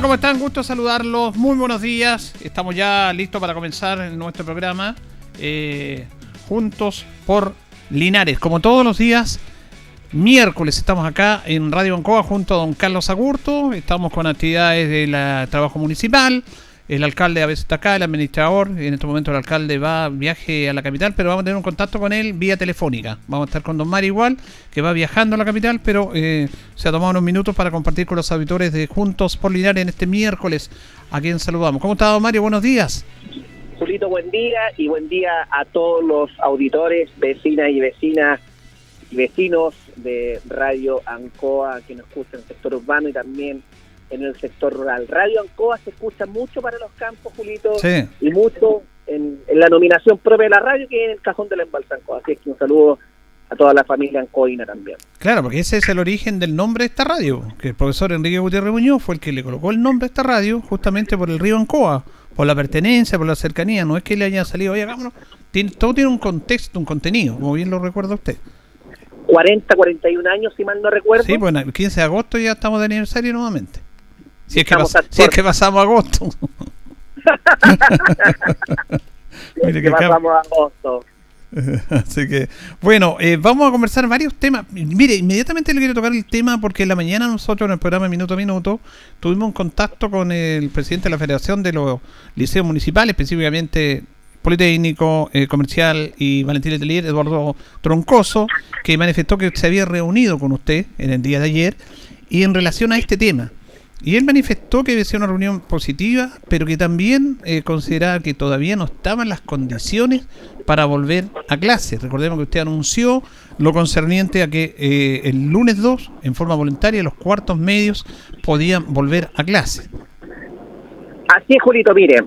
¿Cómo están? Gusto saludarlos. Muy buenos días. Estamos ya listos para comenzar nuestro programa. eh, juntos por Linares. Como todos los días, miércoles estamos acá en Radio Ancoa junto a don Carlos Agurto. Estamos con actividades del trabajo municipal. El alcalde a veces está acá, el administrador. En este momento el alcalde va viaje a la capital, pero vamos a tener un contacto con él vía telefónica. Vamos a estar con don Mari igual, que va viajando a la capital, pero eh, se ha tomado unos minutos para compartir con los auditores de Juntos por Linares en este miércoles, a quien saludamos. ¿Cómo está don Mario? Buenos días. Julito, buen día y buen día a todos los auditores, vecinas y vecinas y vecinos de Radio Ancoa que nos escuchan en el sector urbano y también en el sector rural. Radio Ancoa se escucha mucho para los campos, Julito, Sí. y mucho en, en la nominación propia de la radio que es en el cajón del embalse Ancoa. Así es que un saludo a toda la familia ancoina también. Claro, porque ese es el origen del nombre de esta radio, que el profesor Enrique Gutiérrez Muñoz fue el que le colocó el nombre a esta radio justamente por el río Ancoa, por la pertenencia, por la cercanía, no es que le haya salido, oye, hagámoslo, tiene, todo tiene un contexto, un contenido, como bien lo recuerda usted. 40, 41 años, si mal no recuerdo. Sí, pues el 15 de agosto ya estamos de aniversario nuevamente. Si es que, Estamos pas- al si es que pasamos agosto. Que pasamos agosto. Así que, bueno, eh, vamos a conversar varios temas. Mire, inmediatamente le quiero tocar el tema porque en la mañana nosotros en el programa Minuto a Minuto tuvimos un contacto con el presidente de la Federación de los Liceos Municipales, específicamente Politécnico, eh, Comercial y Valentín Letelier, Eduardo Troncoso, que manifestó que se había reunido con usted en el día de ayer y en relación a este tema. Y él manifestó que sido una reunión positiva, pero que también eh, consideraba que todavía no estaban las condiciones para volver a clase. Recordemos que usted anunció lo concerniente a que eh, el lunes 2, en forma voluntaria, los cuartos medios podían volver a clase. Así es, Julito, mire,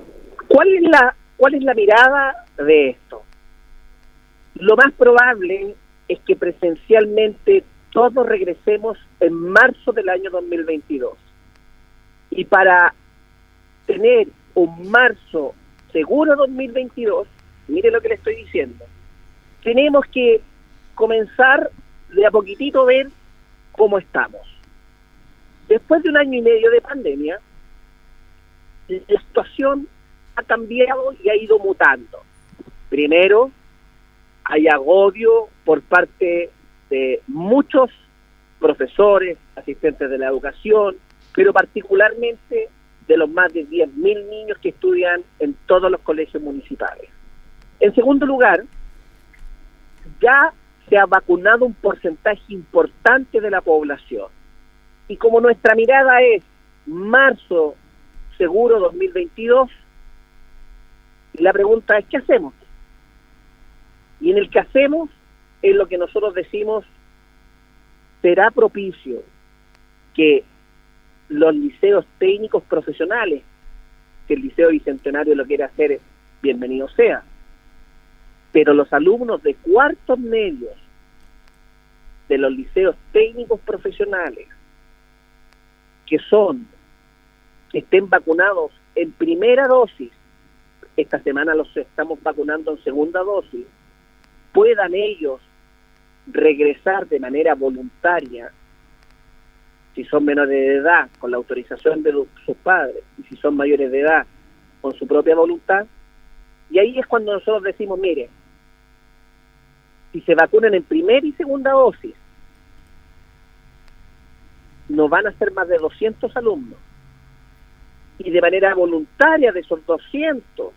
¿cuál es la cuál es la mirada de esto? Lo más probable es que presencialmente todos regresemos en marzo del año 2022. Y para tener un marzo seguro 2022, mire lo que le estoy diciendo, tenemos que comenzar de a poquitito ver cómo estamos. Después de un año y medio de pandemia, la situación ha cambiado y ha ido mutando. Primero, hay agobio por parte de muchos profesores, asistentes de la educación, pero particularmente de los más de 10.000 niños que estudian en todos los colegios municipales. En segundo lugar, ya se ha vacunado un porcentaje importante de la población. Y como nuestra mirada es marzo seguro 2022, la pregunta es, ¿qué hacemos? Y en el que hacemos es lo que nosotros decimos, será propicio que los liceos técnicos profesionales, que el Liceo Bicentenario lo quiere hacer, bienvenido sea. Pero los alumnos de cuartos medios de los liceos técnicos profesionales, que son, estén vacunados en primera dosis, esta semana los estamos vacunando en segunda dosis, puedan ellos regresar de manera voluntaria si son menores de edad, con la autorización de sus padres, y si son mayores de edad, con su propia voluntad. Y ahí es cuando nosotros decimos, mire, si se vacunan en primera y segunda dosis, no van a ser más de 200 alumnos. Y de manera voluntaria de esos 200,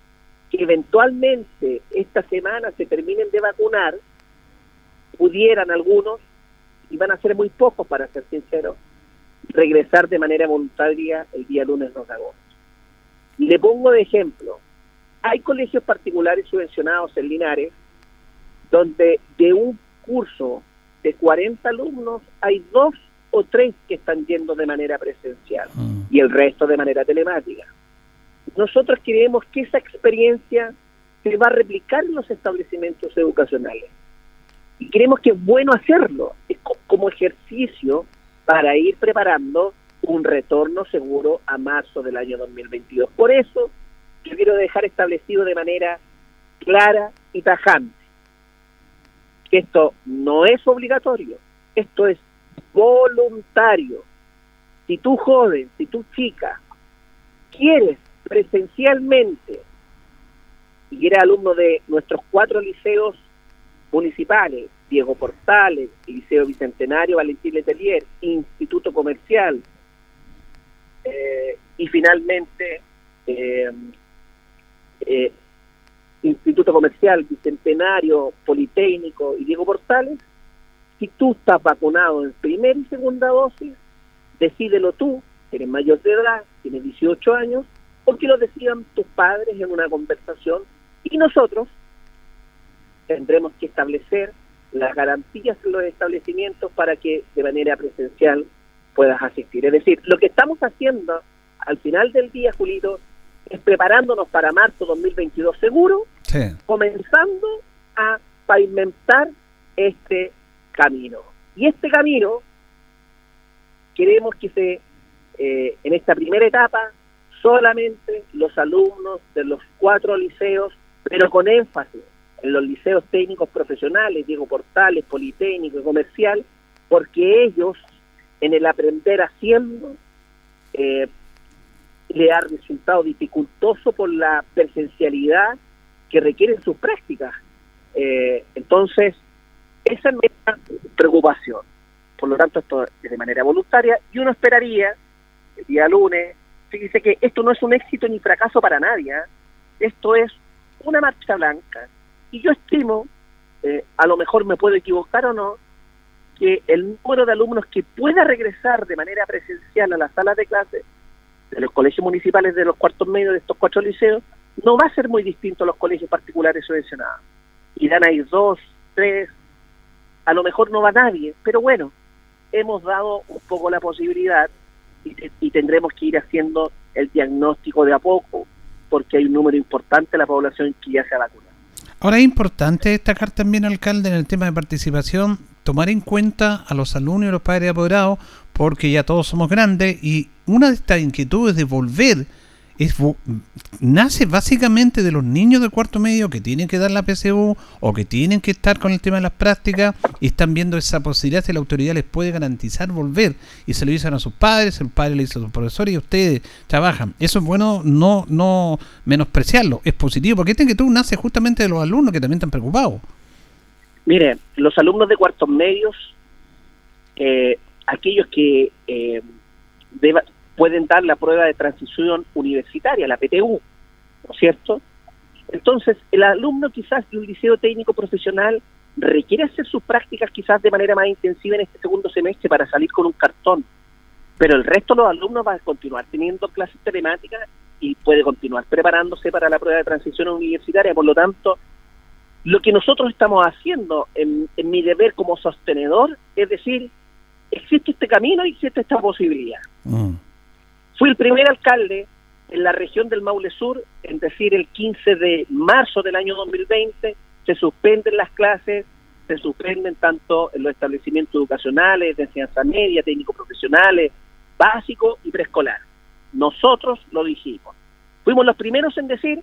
que eventualmente esta semana se terminen de vacunar, pudieran algunos, y van a ser muy pocos para ser sinceros, regresar de manera voluntaria el día lunes 2 de agosto. Le pongo de ejemplo, hay colegios particulares subvencionados en Linares donde de un curso de 40 alumnos hay dos o tres que están yendo de manera presencial. Mm. y el resto de manera telemática. Nosotros queremos que esa experiencia se va a replicar en los establecimientos educacionales. Y creemos que es bueno hacerlo como ejercicio para ir preparando un retorno seguro a marzo del año 2022. Por eso yo quiero dejar establecido de manera clara y tajante que esto no es obligatorio, esto es voluntario. Si tú joven, si tú chica, quieres presencialmente y eres alumno de nuestros cuatro liceos municipales, Diego Portales, Liceo Bicentenario, Valentín Letelier, Instituto Comercial, eh, y finalmente eh, eh, Instituto Comercial, Bicentenario, Politécnico y Diego Portales, si tú estás vacunado en primera y segunda dosis, decídelo tú, eres mayor de edad, tienes 18 años, o que lo decidan tus padres en una conversación. Y nosotros tendremos que establecer las garantías en los establecimientos para que de manera presencial puedas asistir. Es decir, lo que estamos haciendo al final del día, Julito, es preparándonos para marzo 2022 seguro, comenzando a pavimentar este camino. Y este camino queremos que se, eh, en esta primera etapa, solamente los alumnos de los cuatro liceos, pero con énfasis en los liceos técnicos profesionales, Diego Portales, Politécnico y Comercial, porque ellos, en el aprender haciendo, eh, le ha resultado dificultoso por la presencialidad que requieren sus prácticas. Eh, entonces, esa es nuestra preocupación. Por lo tanto, esto es de manera voluntaria y uno esperaría, el día lunes, se dice que esto no es un éxito ni fracaso para nadie, ¿eh? esto es una marcha blanca. Y yo estimo, eh, a lo mejor me puedo equivocar o no, que el número de alumnos que pueda regresar de manera presencial a las salas de clase de los colegios municipales de los cuartos medios de estos cuatro liceos no va a ser muy distinto a los colegios particulares subvencionados. Irán a ir dos, tres, a lo mejor no va nadie, pero bueno, hemos dado un poco la posibilidad y, tendremos que ir haciendo el diagnóstico de a poco, porque hay un número importante de la población que ya se ha vacunado. Ahora es importante destacar también, alcalde, en el tema de participación, tomar en cuenta a los alumnos y los padres apoderados, porque ya todos somos grandes y una de estas inquietudes de volver es, nace básicamente de los niños de cuarto medio que tienen que dar la PSU o que tienen que estar con el tema de las prácticas y están viendo esa posibilidad si la autoridad les puede garantizar volver y se lo dicen a sus padres, el padre le dice a sus profesores y ustedes trabajan. Eso es bueno no no menospreciarlo, es positivo porque este tú nace justamente de los alumnos que también están preocupados. Mire, los alumnos de cuartos medios, eh, aquellos que eh, pueden dar la prueba de transición universitaria, la PTU, ¿no es cierto? Entonces, el alumno quizás de un liceo técnico profesional requiere hacer sus prácticas quizás de manera más intensiva en este segundo semestre para salir con un cartón, pero el resto de los alumnos va a continuar teniendo clases telemáticas y puede continuar preparándose para la prueba de transición universitaria. Por lo tanto, lo que nosotros estamos haciendo en, mi deber como sostenedor es decir, existe este camino y existe esta posibilidad. Mm. Fui el primer alcalde en la región del Maule Sur, en decir, el 15 de marzo del año 2020, se suspenden las clases, se suspenden tanto en los establecimientos educacionales, de enseñanza media, técnicos profesionales, básico y preescolar. Nosotros lo dijimos. Fuimos los primeros en decir,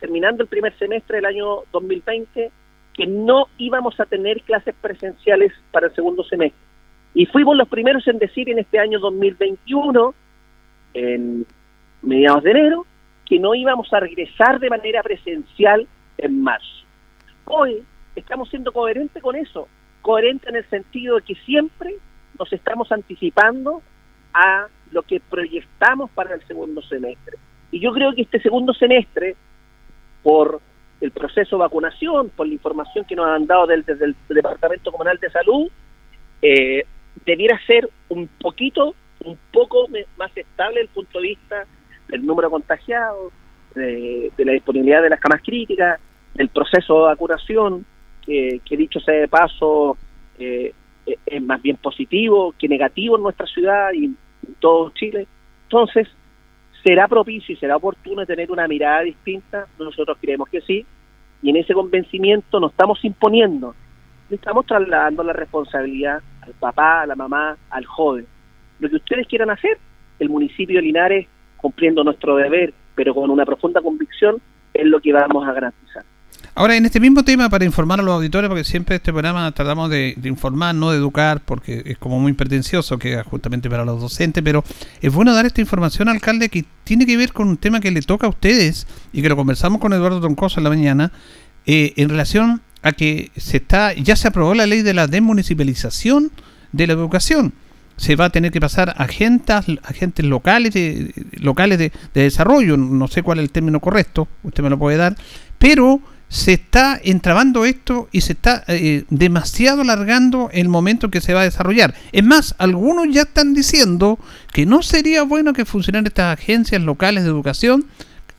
terminando el primer semestre del año 2020, que no íbamos a tener clases presenciales para el segundo semestre y fuimos los primeros en decir en este año 2021, en mediados de enero, que no íbamos a regresar de manera presencial en marzo. Hoy estamos siendo coherentes con eso, coherente en el sentido de que siempre nos estamos anticipando a lo que proyectamos para el segundo semestre. Y yo creo que este segundo semestre, por el proceso de vacunación, por la información que nos han dado desde el Departamento Comunal de Salud, eh, debiera ser un poquito, un poco más estable desde el punto de vista del número de contagiados, de, la disponibilidad de las camas críticas, del proceso de vacunación, que, dicho sea de paso, eh, es más bien positivo que negativo en nuestra ciudad y todo Chile. Entonces, ¿será propicio y será oportuno tener una mirada distinta? Nosotros creemos que sí, y en ese convencimiento nos estamos imponiendo, estamos trasladando la responsabilidad al papá, a la mamá, al joven. Lo que ustedes quieran hacer, el municipio de Linares, cumpliendo nuestro deber, pero con una profunda convicción, es lo que vamos a garantizar. Ahora, en este mismo tema, para informar a los auditores, porque siempre este programa tratamos de, informar, no de educar, porque es como muy pretencioso que justamente para los docentes, pero es bueno dar esta información, alcalde, que tiene que ver con un tema que le toca a ustedes y que lo conversamos con Eduardo Troncoso en la mañana, eh, en relación a que se está ya se aprobó la ley de la desmunicipalización de la educación. Se va a tener que pasar a agentes, locales, de, locales de, de desarrollo, no sé cuál es el término correcto, usted me lo puede dar, pero se está entrabando esto y se está eh, demasiado alargando el momento que se va a desarrollar. Es más, algunos ya están diciendo que no sería bueno que funcionaran estas agencias locales de educación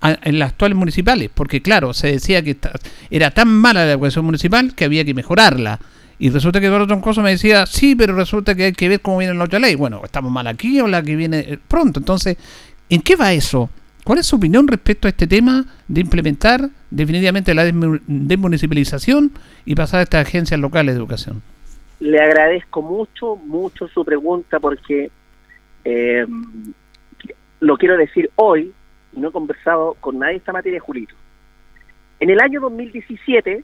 en las actuales municipales, porque claro, se decía que era tan mala la educación municipal que había que mejorarla. Y resulta que Eduardo Troncoso me decía, sí, pero resulta que hay que ver cómo viene la otra ley. Bueno, ¿estamos mal aquí o la que viene eh, pronto? Entonces, ¿en qué va eso? ¿Cuál es su opinión respecto a este tema de implementar definitivamente la desmunicipalización y pasar a estas agencias locales de educación? Le agradezco mucho, mucho su pregunta porque eh, lo quiero decir hoy, y no he conversado con nadie esta materia, Julito. En el año 2017,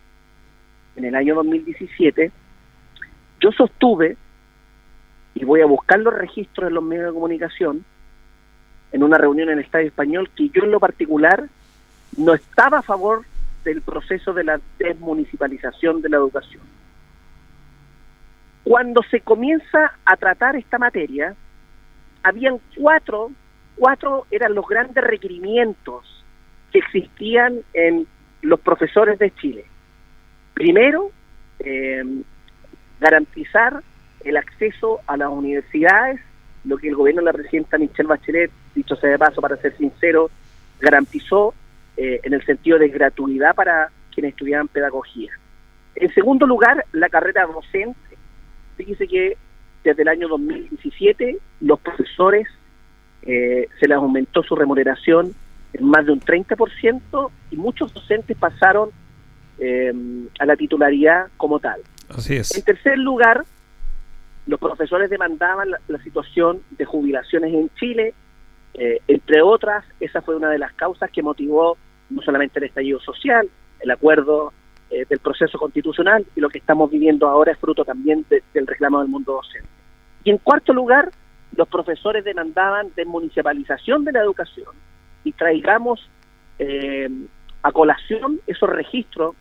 en el año 2017, yo sostuve, y voy a buscar los registros en los medios de comunicación, en una reunión en el Estadio Español que yo en lo particular no estaba a favor del proceso de la desmunicipalización de la educación. Cuando se comienza a tratar esta materia, habían cuatro, cuatro eran los grandes requerimientos que existían en los profesores de Chile. Primero, eh, garantizar el acceso a las universidades lo que el gobierno de la presidenta Michelle Bachelet, dicho sea de paso, para ser sincero, garantizó eh, en el sentido de gratuidad para quienes estudiaban pedagogía. En segundo lugar, la carrera docente. Fíjese que desde el año 2017 los profesores eh, se les aumentó su remuneración en más de un 30% y muchos docentes pasaron eh, a la titularidad como tal. Así es. En tercer lugar, los profesores demandaban la, situación de jubilaciones en Chile, eh, entre otras, esa fue una de las causas que motivó no solamente el estallido social, el acuerdo eh, del proceso constitucional y lo que estamos viviendo ahora es fruto también del reclamo del mundo docente. Y en cuarto lugar, los profesores demandaban desmunicipalización de la educación y traigamos eh, a colación esos registros,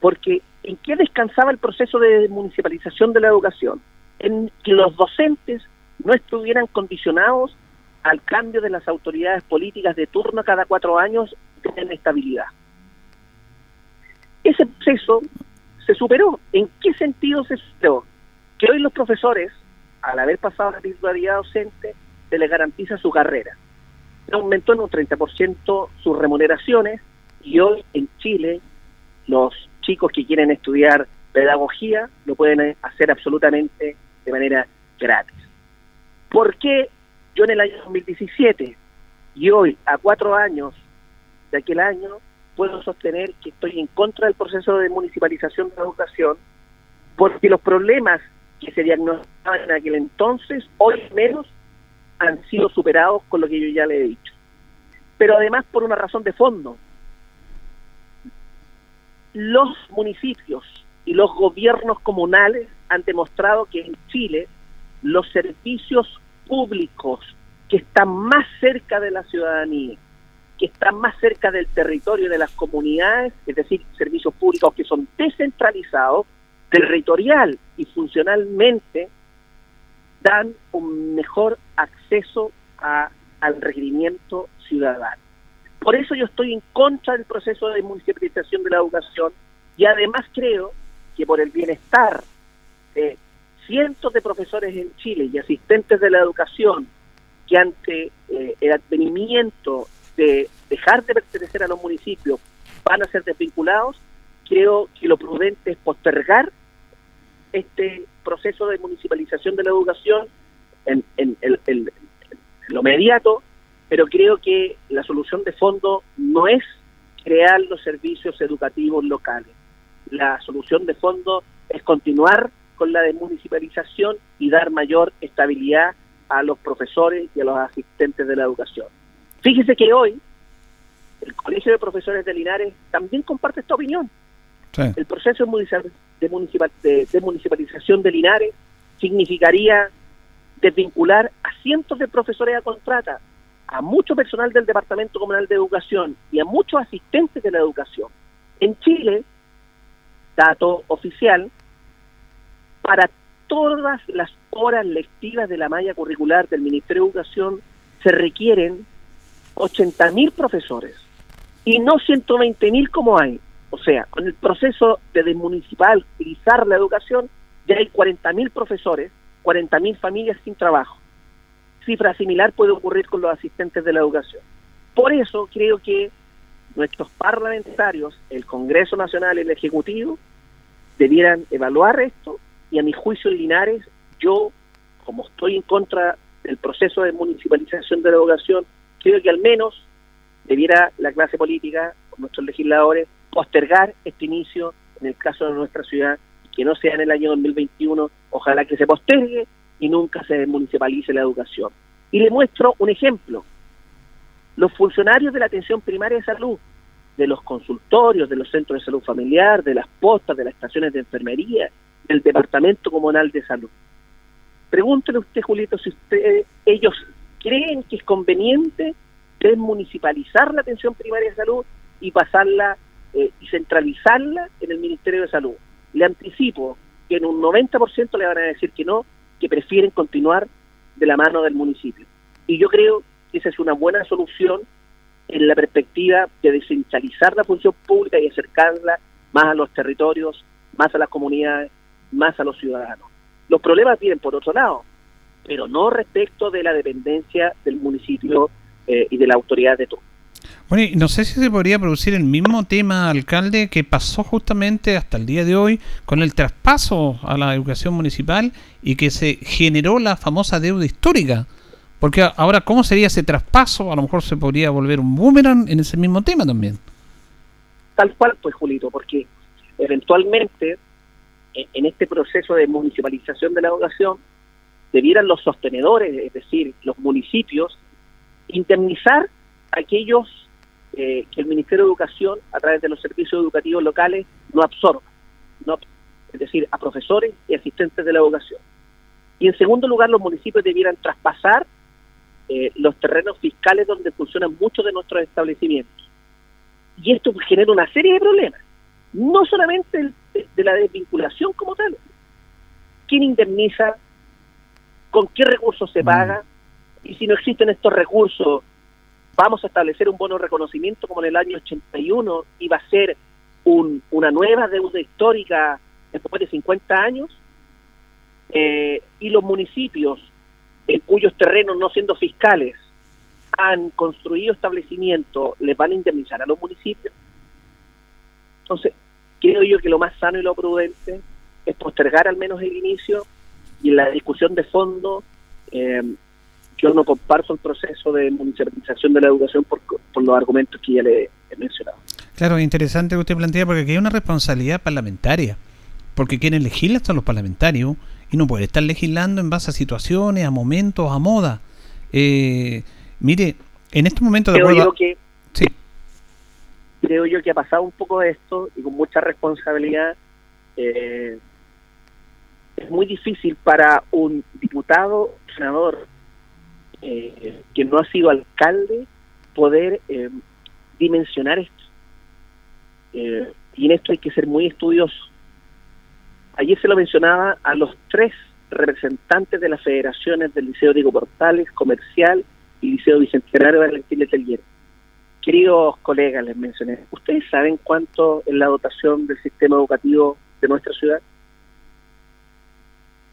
porque ¿en qué descansaba el proceso de desmunicipalización de la educación? en que los docentes no estuvieran condicionados al cambio de las autoridades políticas de turno cada cuatro años de estabilidad. Ese proceso se superó. ¿En qué sentido se superó? Que hoy los profesores, al haber pasado la titularidad docente, se les garantiza su carrera. Aumentó en un 30% sus remuneraciones y hoy en Chile los chicos que quieren estudiar pedagogía lo pueden hacer absolutamente de manera gratis. ¿Por qué yo en el año 2017 y hoy, a cuatro años de aquel año, puedo sostener que estoy en contra del proceso de municipalización de la educación? Porque los problemas que se diagnosticaban en aquel entonces, hoy menos, han sido superados con lo que yo ya le he dicho. Pero además por una razón de fondo. Los municipios y los gobiernos comunales han demostrado que en Chile los servicios públicos que están más cerca de la ciudadanía, que están más cerca del territorio de las comunidades, es decir, servicios públicos que son descentralizados, territorial y funcionalmente, dan un mejor acceso a, al requerimiento ciudadano. Por eso yo estoy en contra del proceso de municipalización de la educación y además creo que por el bienestar cientos de profesores en Chile y asistentes de la educación que ante eh, el advenimiento de dejar de pertenecer a los municipios van a ser desvinculados, creo que lo prudente es postergar este proceso de municipalización de la educación en, lo inmediato, pero creo que la solución de fondo no es crear los servicios educativos locales. La solución de fondo es continuar con la desmunicipalización y dar mayor estabilidad a los profesores y a los asistentes de la educación. Fíjese que hoy el Colegio de Profesores de Linares también comparte esta opinión. El proceso de, de, municipalización de Linares significaría desvincular a cientos de profesores a contrata, a mucho personal del Departamento Comunal de Educación y a muchos asistentes de la educación. En Chile, dato oficial, para todas las horas lectivas de la malla curricular del Ministerio de Educación se requieren 80.000 profesores y no 120.000 como hay. O sea, con el proceso de desmunicipalizar la educación, ya hay 40.000 profesores, 40.000 familias sin trabajo. Cifra similar puede ocurrir con los asistentes de la educación. Por eso creo que nuestros parlamentarios, el Congreso Nacional el Ejecutivo, debieran evaluar esto y a mi juicio en Linares, yo, como estoy en contra del proceso de municipalización de la educación, creo que al menos debiera la clase política, nuestros legisladores, postergar este inicio en el caso de nuestra ciudad, que no sea en el año 2021, ojalá que se postergue y nunca se municipalice la educación. Y le muestro un ejemplo. Los funcionarios de la atención primaria de salud, de los consultorios, de los centros de salud familiar, de las postas, de las estaciones de enfermería, del Departamento Comunal de Salud. Pregúntele usted, Julito, si usted, ellos creen que es conveniente desmunicipalizar la atención primaria de salud y pasarla eh, y centralizarla en el Ministerio de Salud. Le anticipo que en un 90% le van a decir que no, que prefieren continuar de la mano del municipio. Y yo creo que esa es una buena solución en la perspectiva de descentralizar la función pública y acercarla más a los territorios, más a las comunidades, más a los ciudadanos. Los problemas vienen por otro lado, pero no respecto de la dependencia del municipio eh, y de la autoridad de todo. Bueno, y no sé si se podría producir el mismo tema, alcalde, que pasó justamente hasta el día de hoy con el traspaso a la educación municipal y que se generó la famosa deuda histórica. Porque ahora, ¿cómo sería ese traspaso? A lo mejor se podría volver un boomerang en ese mismo tema también. Tal cual, pues, Julito, porque eventualmente en este proceso de municipalización de la educación, debieran los sostenedores, es decir, los municipios, indemnizar a aquellos eh, que el Ministerio de Educación, a través de los servicios educativos locales, no absorba, no, es decir, a profesores y asistentes de la educación. Y en segundo lugar, los municipios debieran traspasar eh, los terrenos fiscales donde funcionan muchos de nuestros establecimientos. Y esto genera una serie de problemas no solamente de, la desvinculación como tal. ¿Quién indemniza? ¿Con qué recursos se mm. paga? Y si no existen estos recursos, vamos a establecer un bono de reconocimiento como en el año 81 iba a ser un, una nueva deuda histórica después de 50 años. Eh, y los municipios en cuyos terrenos, no siendo fiscales, han construido establecimientos, les van a indemnizar a los municipios. Entonces, creo yo que lo más sano y lo prudente es postergar al menos el inicio y la discusión de fondo eh, yo no comparto el proceso de municipalización de la educación por, los argumentos que ya le he mencionado. Claro, interesante que usted plantea porque aquí hay una responsabilidad parlamentaria, porque quienes legislan son los parlamentarios y no puede estar legislando en base a situaciones, a momentos, a moda. Eh, mire, en este momento de acuerdo... que sí creo yo que ha pasado un poco de esto y con mucha responsabilidad. Eh, es muy difícil para un diputado, senador, eh, que no ha sido alcalde, poder eh, dimensionar esto. y en esto hay que ser muy estudioso. Ayer se lo mencionaba a los tres representantes de las federaciones del Liceo Diego Portales, Comercial y Liceo Bicentenario Valentín Letelier Queridos colegas, les mencioné, ¿ustedes saben cuánto es la dotación del sistema educativo de nuestra ciudad?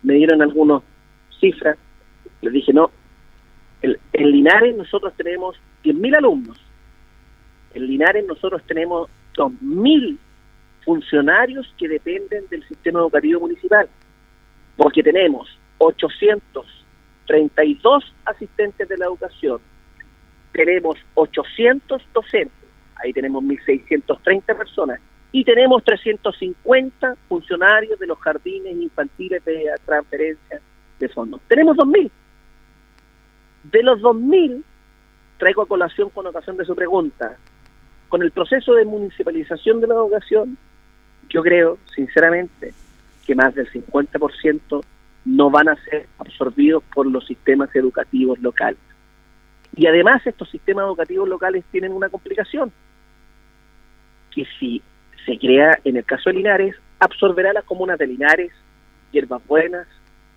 Me dieron algunas cifras, les dije, no, en Linares nosotros tenemos 10.000 alumnos, en Linares nosotros tenemos 2.000 funcionarios que dependen del sistema educativo municipal, porque tenemos 800 32 asistentes de la educación, tenemos 800 docentes, ahí tenemos 1.630 personas, y tenemos 350 funcionarios de los jardines infantiles de transferencia de fondos. Tenemos 2.000. De los 2.000, traigo a colación con ocasión de su pregunta, con el proceso de municipalización de la educación, yo creo, sinceramente, que más del 50% no van a ser absorbidos por los sistemas educativos locales. Y además estos sistemas educativos locales tienen una complicación, que si se crea, en el caso de Linares, absorberá las comunas de Linares, Hierbas Buenas,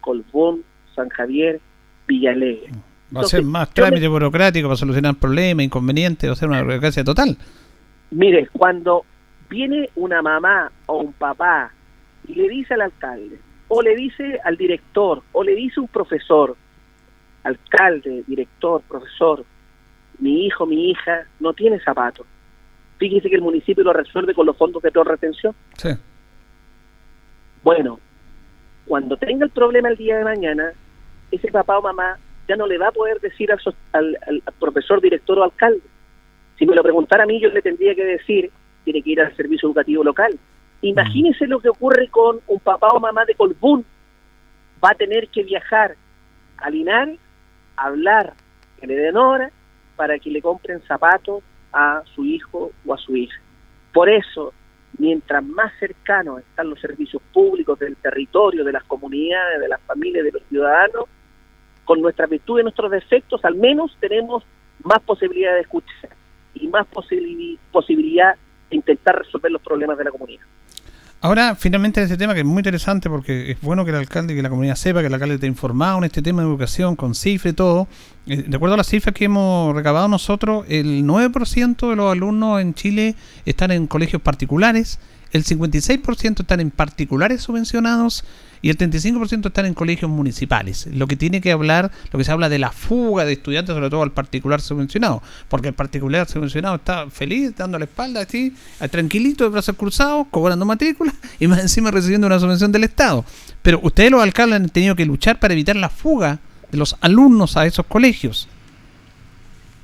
Colbón, San Javier, Villalegre. Va a ser más trámite burocrático para solucionar problemas, inconvenientes, va a ser una burocracia total. Mire, cuando viene una mamá o un papá y le dice al alcalde, o le dice al director, o le dice un profesor, alcalde, director, profesor, mi hijo, mi hija no tiene zapatos. Fíjese que el municipio lo resuelve con los fondos de retención. Sí. Bueno, cuando tenga el problema el día de mañana, ese papá o mamá ya no le va a poder decir al, al, profesor, director o alcalde. Si me lo preguntara a mí, yo le tendría que decir, tiene que ir al servicio educativo local. Imagínese lo que ocurre con un papá o mamá de Colbún. Va a tener que viajar a Linares, hablar que le den hora para que le compren zapatos a su hijo o a su hija. Por eso, mientras más cercanos están los servicios públicos del territorio, de las comunidades, de las familias, de los ciudadanos, con nuestras virtudes y nuestros defectos, al menos tenemos más posibilidad de escuchar y más posibilidad de intentar resolver los problemas de la comunidad. Ahora, finalmente, este tema que es muy interesante porque es bueno que el alcalde y que la comunidad sepa que el alcalde está informado en este tema de educación, con cifras y todo. Eh, de acuerdo a las cifras que hemos recabado nosotros, el 9% de los alumnos en Chile están en colegios particulares, el 56% están en particulares subvencionados y el 35% están en colegios municipales. Lo que tiene que hablar, lo que se habla de la fuga de estudiantes, sobre todo al particular subvencionado, porque el particular subvencionado está feliz, dando la espalda así, tranquilito, de brazos cruzados, cobrando matrícula y más encima recibiendo una subvención del Estado. Pero ustedes los alcaldes han tenido que luchar para evitar la fuga de los alumnos a esos colegios.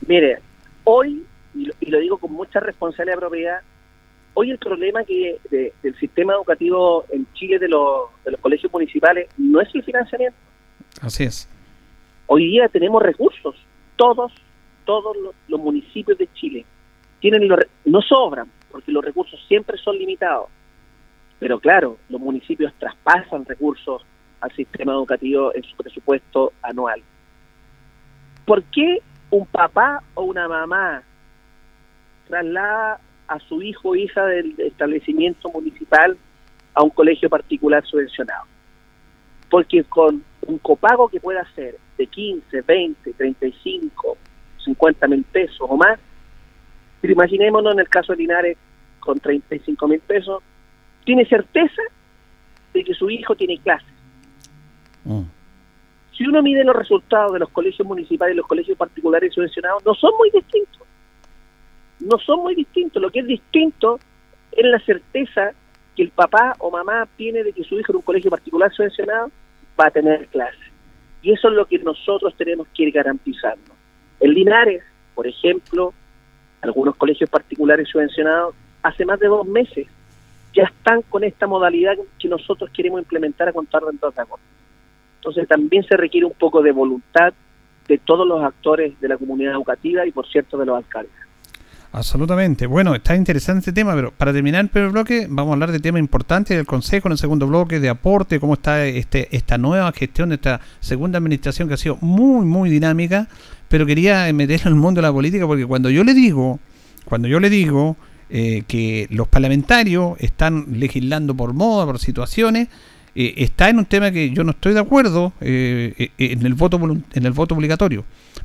Mire, hoy, y lo, digo con mucha responsabilidad propiedad, Hoy el problema que del sistema educativo en Chile de los, de los colegios municipales no es el financiamiento. Así es. Hoy día tenemos recursos, todos, todos los, municipios de Chile tienen los, no sobran, porque los recursos siempre son limitados. Pero claro, los municipios traspasan recursos al sistema educativo en su presupuesto anual. ¿Por qué un papá o una mamá traslada a su hijo o hija del establecimiento municipal a un colegio particular subvencionado. Porque con un copago que pueda ser de 15, 20, 35, 50 mil pesos o más, pero imaginémonos en el caso de Linares con 35 mil pesos, tiene certeza de que su hijo tiene clases. Mm. Si uno mide los resultados de los colegios municipales y los colegios particulares subvencionados, no son muy distintos no son muy distintos. Lo que es distinto es la certeza que el papá o mamá tiene de que su hijo en un colegio particular subvencionado va a tener clase. Y eso es lo que nosotros tenemos que ir. En Linares, por ejemplo, algunos colegios particulares subvencionados, hace más de dos meses ya están con esta modalidad que nosotros queremos implementar a contar de de agosto. Entonces también se requiere un poco de voluntad de todos los actores de la comunidad educativa y, por cierto, de los alcaldes. Absolutamente. Bueno, está interesante este tema, pero para terminar el primer bloque, vamos a hablar de temas importantes del Consejo en el segundo bloque, de aporte, cómo está este, esta nueva gestión esta segunda administración que ha sido muy, muy dinámica, pero quería meterlo en el mundo de la política porque cuando yo le digo, cuando yo le digo eh, que los parlamentarios están legislando por moda, por situaciones, eh, está en un tema que yo no estoy de acuerdo eh, en el voto en el voto obligatorio.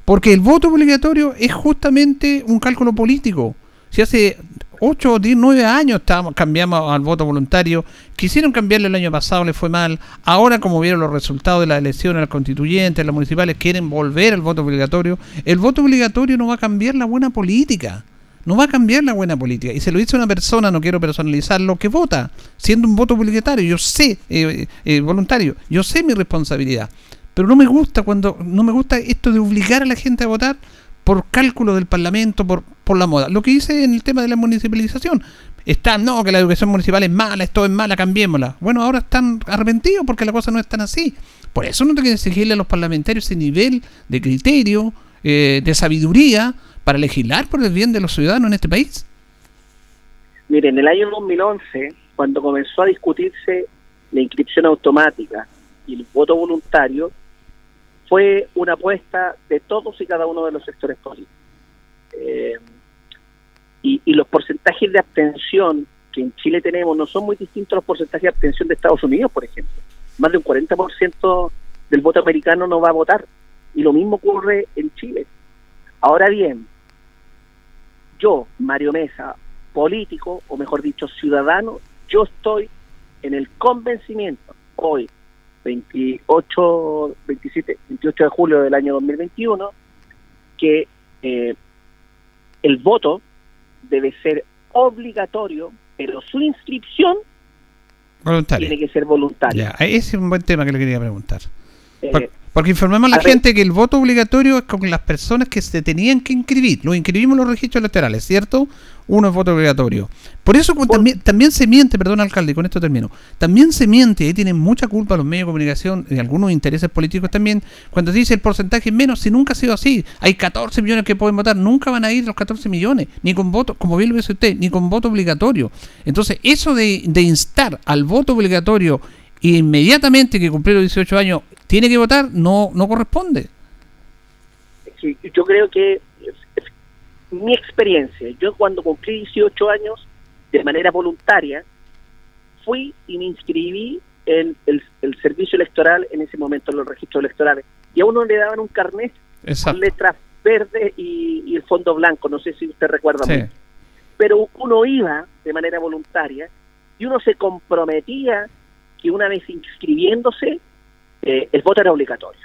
Porque el voto obligatorio es justamente un cálculo político. Si hace 8, 10, 9 años estábamos, cambiamos al voto voluntario, quisieron cambiarlo el año pasado, le fue mal. Ahora, como vieron los resultados de las elecciones, las constituyentes, las municipales, quieren volver al voto obligatorio. El voto obligatorio no va a cambiar la buena política. No va a cambiar la buena política. Y se lo dice una persona, no quiero personalizarlo, que vota, siendo un voto obligatorio. Yo sé, eh, eh, voluntario, yo sé mi responsabilidad. Pero no me gusta cuando no me gusta esto de obligar a la gente a votar por cálculo del Parlamento, por, por la moda. Lo que hice en el tema de la municipalización. Están, no, que la educación municipal es mala, esto es mala, cambiémosla. Bueno, ahora están arrepentidos porque la cosa no es tan así. Por eso no tengo que exigirle a los parlamentarios ese nivel de criterio, eh, de sabiduría, para legislar por el bien de los ciudadanos en este país. Mire, en el año 2011, cuando comenzó a discutirse la inscripción automática y el voto voluntario, fue una apuesta de todos y cada uno de los sectores políticos. Eh, y, los porcentajes de abstención que en Chile tenemos no son muy distintos a los porcentajes de abstención de Estados Unidos, por ejemplo. Más de un 40% del voto americano no va a votar. Y lo mismo ocurre en Chile. Ahora bien, yo, Mario Mesa, político, o mejor dicho, ciudadano, yo estoy en el convencimiento hoy, 28, 27, 28 de julio del año 2021, que eh, el voto debe ser obligatorio, pero su inscripción tiene que ser voluntaria. ese es un buen tema que le quería preguntar. Eh, porque informemos a la gente que el voto obligatorio es con las personas que se tenían que inscribir. Lo inscribimos en los registros electorales, ¿cierto? Uno es voto obligatorio. Por eso también, también se miente, perdón alcalde, con esto termino. También se miente, ahí tienen mucha culpa los medios de comunicación y algunos intereses políticos también, cuando se dice el porcentaje menos, si nunca ha sido así. Hay 14 millones que pueden votar, nunca van a ir los 14 millones, ni con voto, como bien lo dice usted, ni con voto obligatorio. Entonces, eso de, de instar al voto obligatorio inmediatamente que cumplió los 18 años tiene que votar, no, no corresponde. yo creo que mi experiencia, yo cuando cumplí 18 años, de manera voluntaria, fui y me inscribí en el, servicio electoral en ese momento, en los registros electorales. Y a uno le daban un carnet con letras verdes y, el fondo blanco, no sé si usted recuerda. Pero uno iba de manera voluntaria y uno se comprometía que una vez inscribiéndose eh, el voto era obligatorio.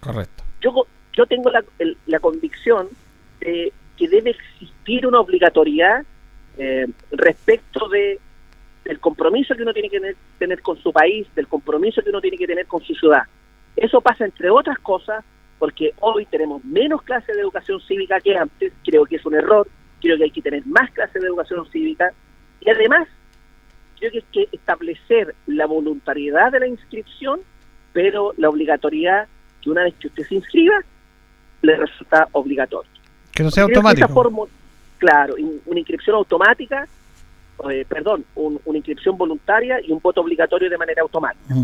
Correcto. Yo, yo tengo la, la convicción de que debe existir una obligatoriedad eh, respecto de del compromiso que uno tiene que tener, con su país, del compromiso que uno tiene que tener con su ciudad. Eso pasa, entre otras cosas, porque hoy tenemos menos clases de educación cívica que antes, creo que es un error, creo que hay que tener más clases de educación cívica, y además, creo que hay que establecer la voluntariedad de la inscripción pero la obligatoriedad que una vez que usted se inscriba, le resulta obligatorio. Que no sea automático. claro, una inscripción automática, eh, perdón, una inscripción voluntaria y un voto obligatorio de manera automática.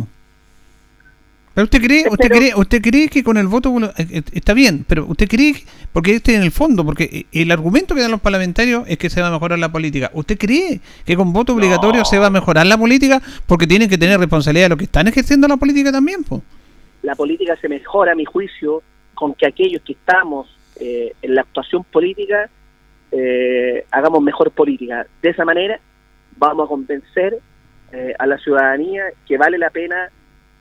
Pero usted cree, usted cree, usted cree que con el voto eh, eh, está bien, pero usted cree, porque este en el fondo, porque el argumento que dan los parlamentarios es que se va a mejorar la política. ¿Usted cree que con voto obligatorio se va a mejorar la política? Porque tienen que tener responsabilidad de lo que están ejerciendo la política también, pues. La política se mejora, a mi juicio, con que aquellos que estamos eh, en la actuación política hagamos mejor política. De esa manera vamos a convencer a la ciudadanía que vale la pena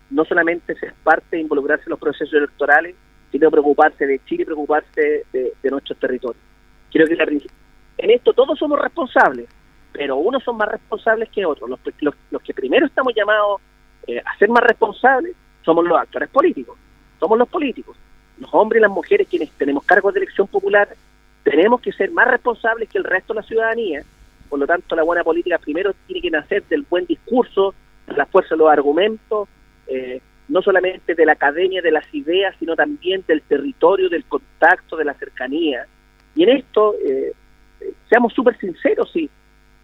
no solamente ser parte de involucrarse en los procesos electorales, sino preocuparse de Chile preocuparse de, nuestros territorios. Creo que en esto todos somos responsables, pero unos son más responsables que otros. Los, los, que primero estamos llamados eh, a ser más responsables somos los actores políticos, somos los políticos. Los hombres y las mujeres quienes tenemos cargos de elección popular tenemos que ser más responsables que el resto de la ciudadanía. Por lo tanto, la buena política primero tiene que nacer del buen discurso, de la fuerza de los argumentos eh, no solamente de la academia de las ideas, sino también del territorio, del contacto, de la cercanía. Y en esto, eh, seamos súper sinceros, sí,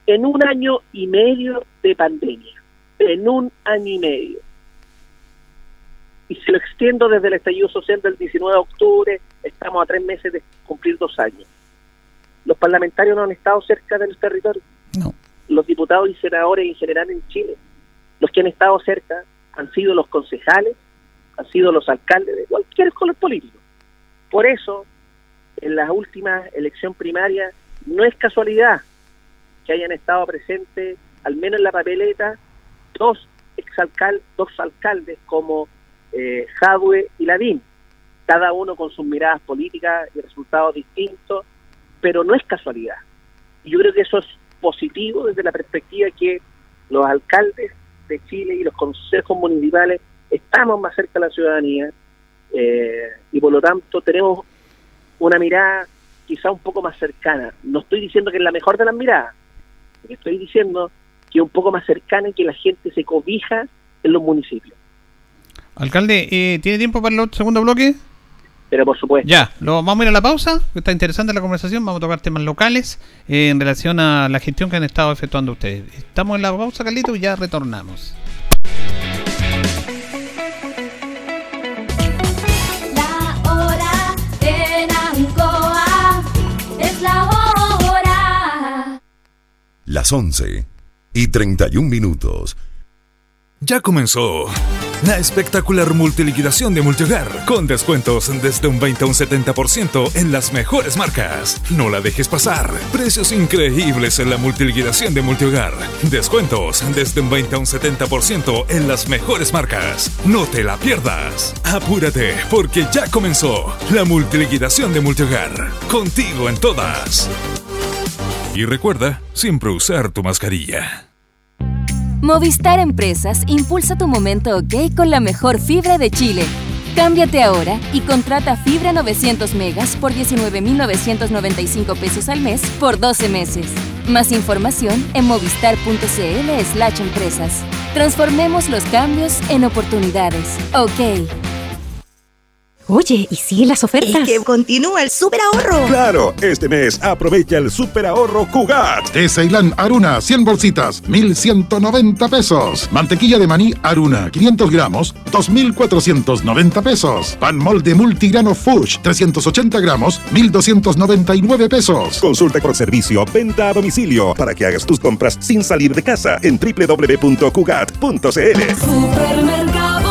en un año y medio de pandemia, en un año y medio, y se lo extiendo desde el estallido social del 19 de octubre, estamos a tres meses de cumplir dos años. Los parlamentarios no han estado cerca de los territorios. No. Los diputados y senadores en general en Chile, los que han estado cerca han sido los concejales, han sido los alcaldes de cualquier color político. Por eso, en la última elección primaria, no es casualidad que hayan estado presentes, al menos en la papeleta, dos exalcaldes, dos alcaldes como eh, Jadwe y Ladín, cada uno con sus miradas políticas y resultados distintos, pero no es casualidad. Y yo creo que eso es positivo desde la perspectiva que los alcaldes de Chile y los consejos municipales estamos más cerca de la ciudadanía, Eh, y por lo tanto tenemos una mirada quizá un poco más cercana. No estoy diciendo que es la mejor de las miradas, estoy diciendo que es un poco más cercana y que la gente se cobija en los municipios. Alcalde, eh, ¿tiene tiempo para el segundo bloque? Pero por supuesto. Ya, lo, vamos a ir a la pausa, está interesante la conversación, vamos a tocar temas locales eh, en relación a la gestión que han estado efectuando ustedes. Estamos en la pausa, Carlito, y ya retornamos. La hora en Ancoa es la hora. Las 11 y 31 minutos. Ya comenzó la espectacular multiliquidación de Multihogar con descuentos desde un 20 a un 70% en las mejores marcas. No la dejes pasar. Precios increíbles en la multiliquidación de Multihogar. Descuentos desde un 20 a un 70% en las mejores marcas. No te la pierdas. Apúrate porque ya comenzó la multiliquidación de Multihogar. Contigo en todas. Y recuerda siempre usar tu mascarilla. Movistar Empresas impulsa tu momento OK con la mejor fibra de Chile. Cámbiate ahora y contrata fibra 900 megas por 19.995 pesos al mes por 12 meses. Más información en movistar.cl slash empresas. Transformemos los cambios en oportunidades. OK. Oye, ¿y siguen las ofertas? Y que continúa el super ahorro. Claro, este mes aprovecha el super ahorro Cugat. De Ceilán Aruna, 100 bolsitas, 1190 pesos. Mantequilla de maní Aruna, 500 gramos, 2490 pesos. Pan molde multigrano Fush, 380 gramos, 1299 pesos. Consulta por servicio, venta a domicilio, para que hagas tus compras sin salir de casa en www.cugat.cl. Supermercados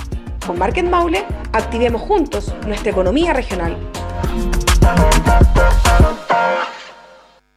Con Market Maule, activemos juntos nuestra economía regional.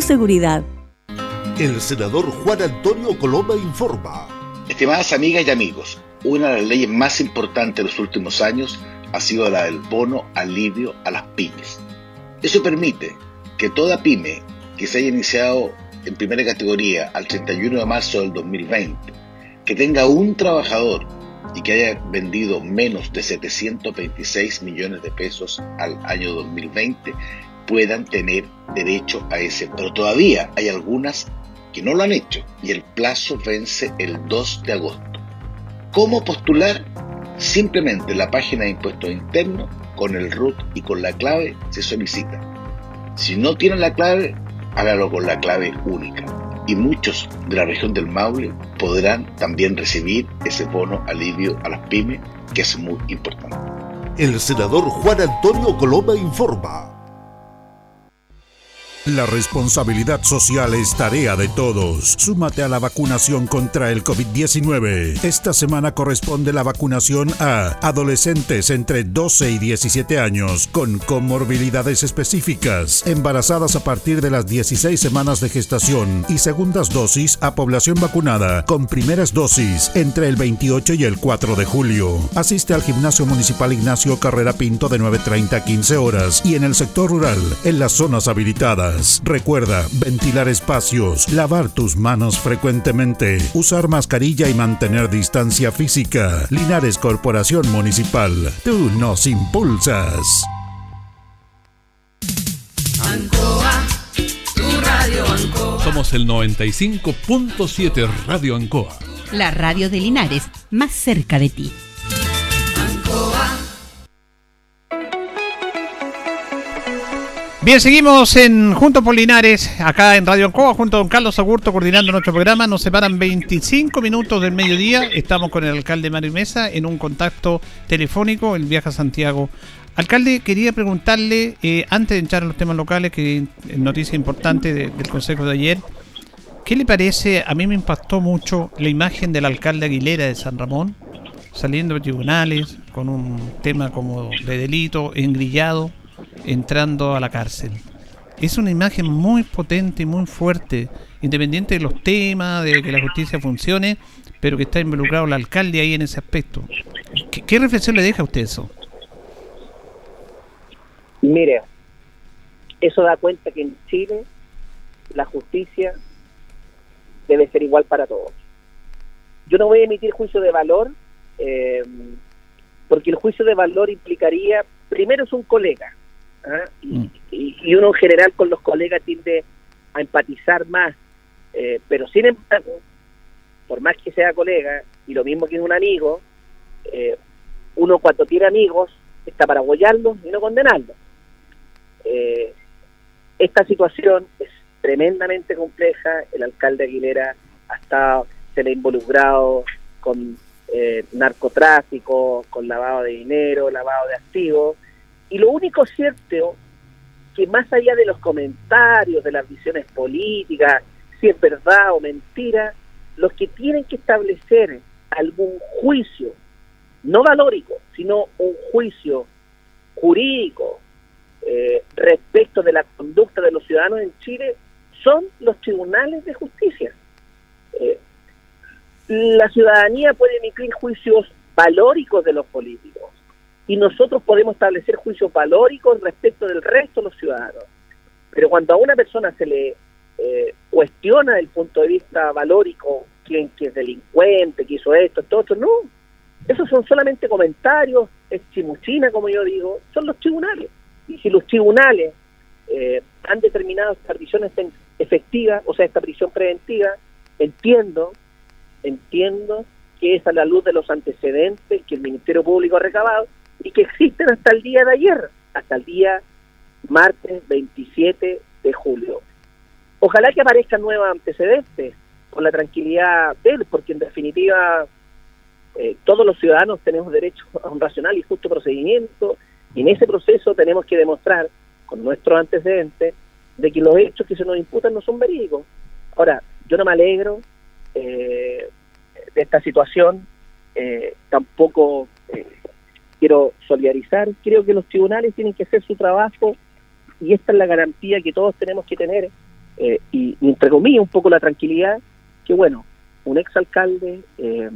seguridad. El senador Juan Antonio Coloma informa. Estimadas amigas y amigos, una de las leyes más importantes de los últimos años ha sido la del bono alivio a las pymes. Eso permite que toda pyme que se haya iniciado en primera categoría al 31 de marzo del 2020, que tenga un trabajador y que haya vendido menos de 726 millones de pesos al año 2020, puedan tener derecho a ese. Pero todavía hay algunas que no lo han hecho y el plazo vence el 2 de agosto. ¿Cómo postular? Simplemente en la página de impuestos internos, con el RUT y con la clave se solicita. Si no tienen la clave, hágalo con la clave única. Y muchos de la región del Maule podrán también recibir ese bono alivio a las pymes, que es muy importante. El senador Juan Antonio Coloma informa. La responsabilidad social es tarea de todos. Súmate a la vacunación contra el COVID-19. Esta semana corresponde la vacunación a adolescentes entre 12 y 17 años con comorbilidades específicas, embarazadas a partir de las 16 semanas de gestación y segundas dosis a población vacunada con primeras dosis entre el 28 y el 4 de julio. Asiste al Gimnasio Municipal Ignacio Carrera Pinto de 9.30 a 15 horas y en el sector rural, en las zonas habilitadas. Recuerda, ventilar espacios, lavar tus manos frecuentemente, usar mascarilla y mantener distancia física. Linares Corporación Municipal, tú nos impulsas. Ancoa, tu radio Ancoa. Somos el 95.7 Radio Ancoa. La radio de Linares, más cerca de ti. Bien, seguimos en Juntos por Linares, acá en Radio Ancoa, junto a don Carlos Agurto, coordinando nuestro programa. Nos separan 25 minutos del mediodía. Estamos con el alcalde Mario Mesa en un contacto telefónico, el viaje a Santiago. Alcalde, quería preguntarle, eh, antes de entrar a los temas locales, que es noticia importante de- del consejo de ayer, ¿qué le parece? A mí me impactó mucho la imagen del alcalde Aguilera de San Ramón, saliendo de tribunales, con un tema como de delito, engrillado, entrando a la cárcel. Es una imagen muy potente y muy fuerte, independiente de los temas, de que la justicia funcione, pero que está involucrado el alcalde ahí en ese aspecto. ¿Qué, reflexión le deja a usted eso? Mire, eso da cuenta que en Chile la justicia debe ser igual para todos. Yo no voy a emitir juicio de valor, eh, porque el juicio de valor implicaría, primero es un colega, y, y- y uno en general con los colegas tiende a empatizar más, eh, pero sin embargo, por más que sea colega, y lo mismo que un amigo, eh, uno cuando tiene amigos está para apoyarlos y no condenarlos. Eh, esta situación es tremendamente compleja. El alcalde Aguilera ha estado, se le ha involucrado con eh, narcotráfico, con lavado de dinero, lavado de activos. Y lo único cierto que más allá de los comentarios, de las visiones políticas, si es verdad o mentira, los que tienen que establecer algún juicio, no valórico, sino un juicio jurídico eh, respecto de la conducta de los ciudadanos en Chile, son los tribunales de justicia. Eh, la ciudadanía puede emitir juicios valóricos de los políticos y nosotros podemos establecer juicios valóricos respecto del resto de los ciudadanos. Pero cuando a una persona se le eh, cuestiona el punto de vista valórico quién que es delincuente, que hizo esto, esto, otro, no. Esos son solamente comentarios, es chimuchina, como yo digo, son los tribunales. Y si los tribunales eh, han determinado esta prisión efe- efectiva, o sea, esta prisión preventiva, entiendo, entiendo que es a la luz de los antecedentes que el Ministerio Público ha recabado y que existen hasta el día de ayer, hasta el día martes 27 de julio. Ojalá que aparezcan nuevos antecedentes con la tranquilidad de él, porque en definitiva eh, todos los ciudadanos tenemos derecho a un racional y justo procedimiento y en ese proceso tenemos que demostrar con nuestros antecedentes de que los hechos que se nos imputan no son verídicos. Ahora, yo no me alegro eh, de esta situación, eh, tampoco eh, quiero solidarizar, creo que los tribunales tienen que hacer su trabajo y esta es la garantía que todos tenemos que tener eh, y, y entre comillas un poco la tranquilidad que bueno, un exalcalde eh,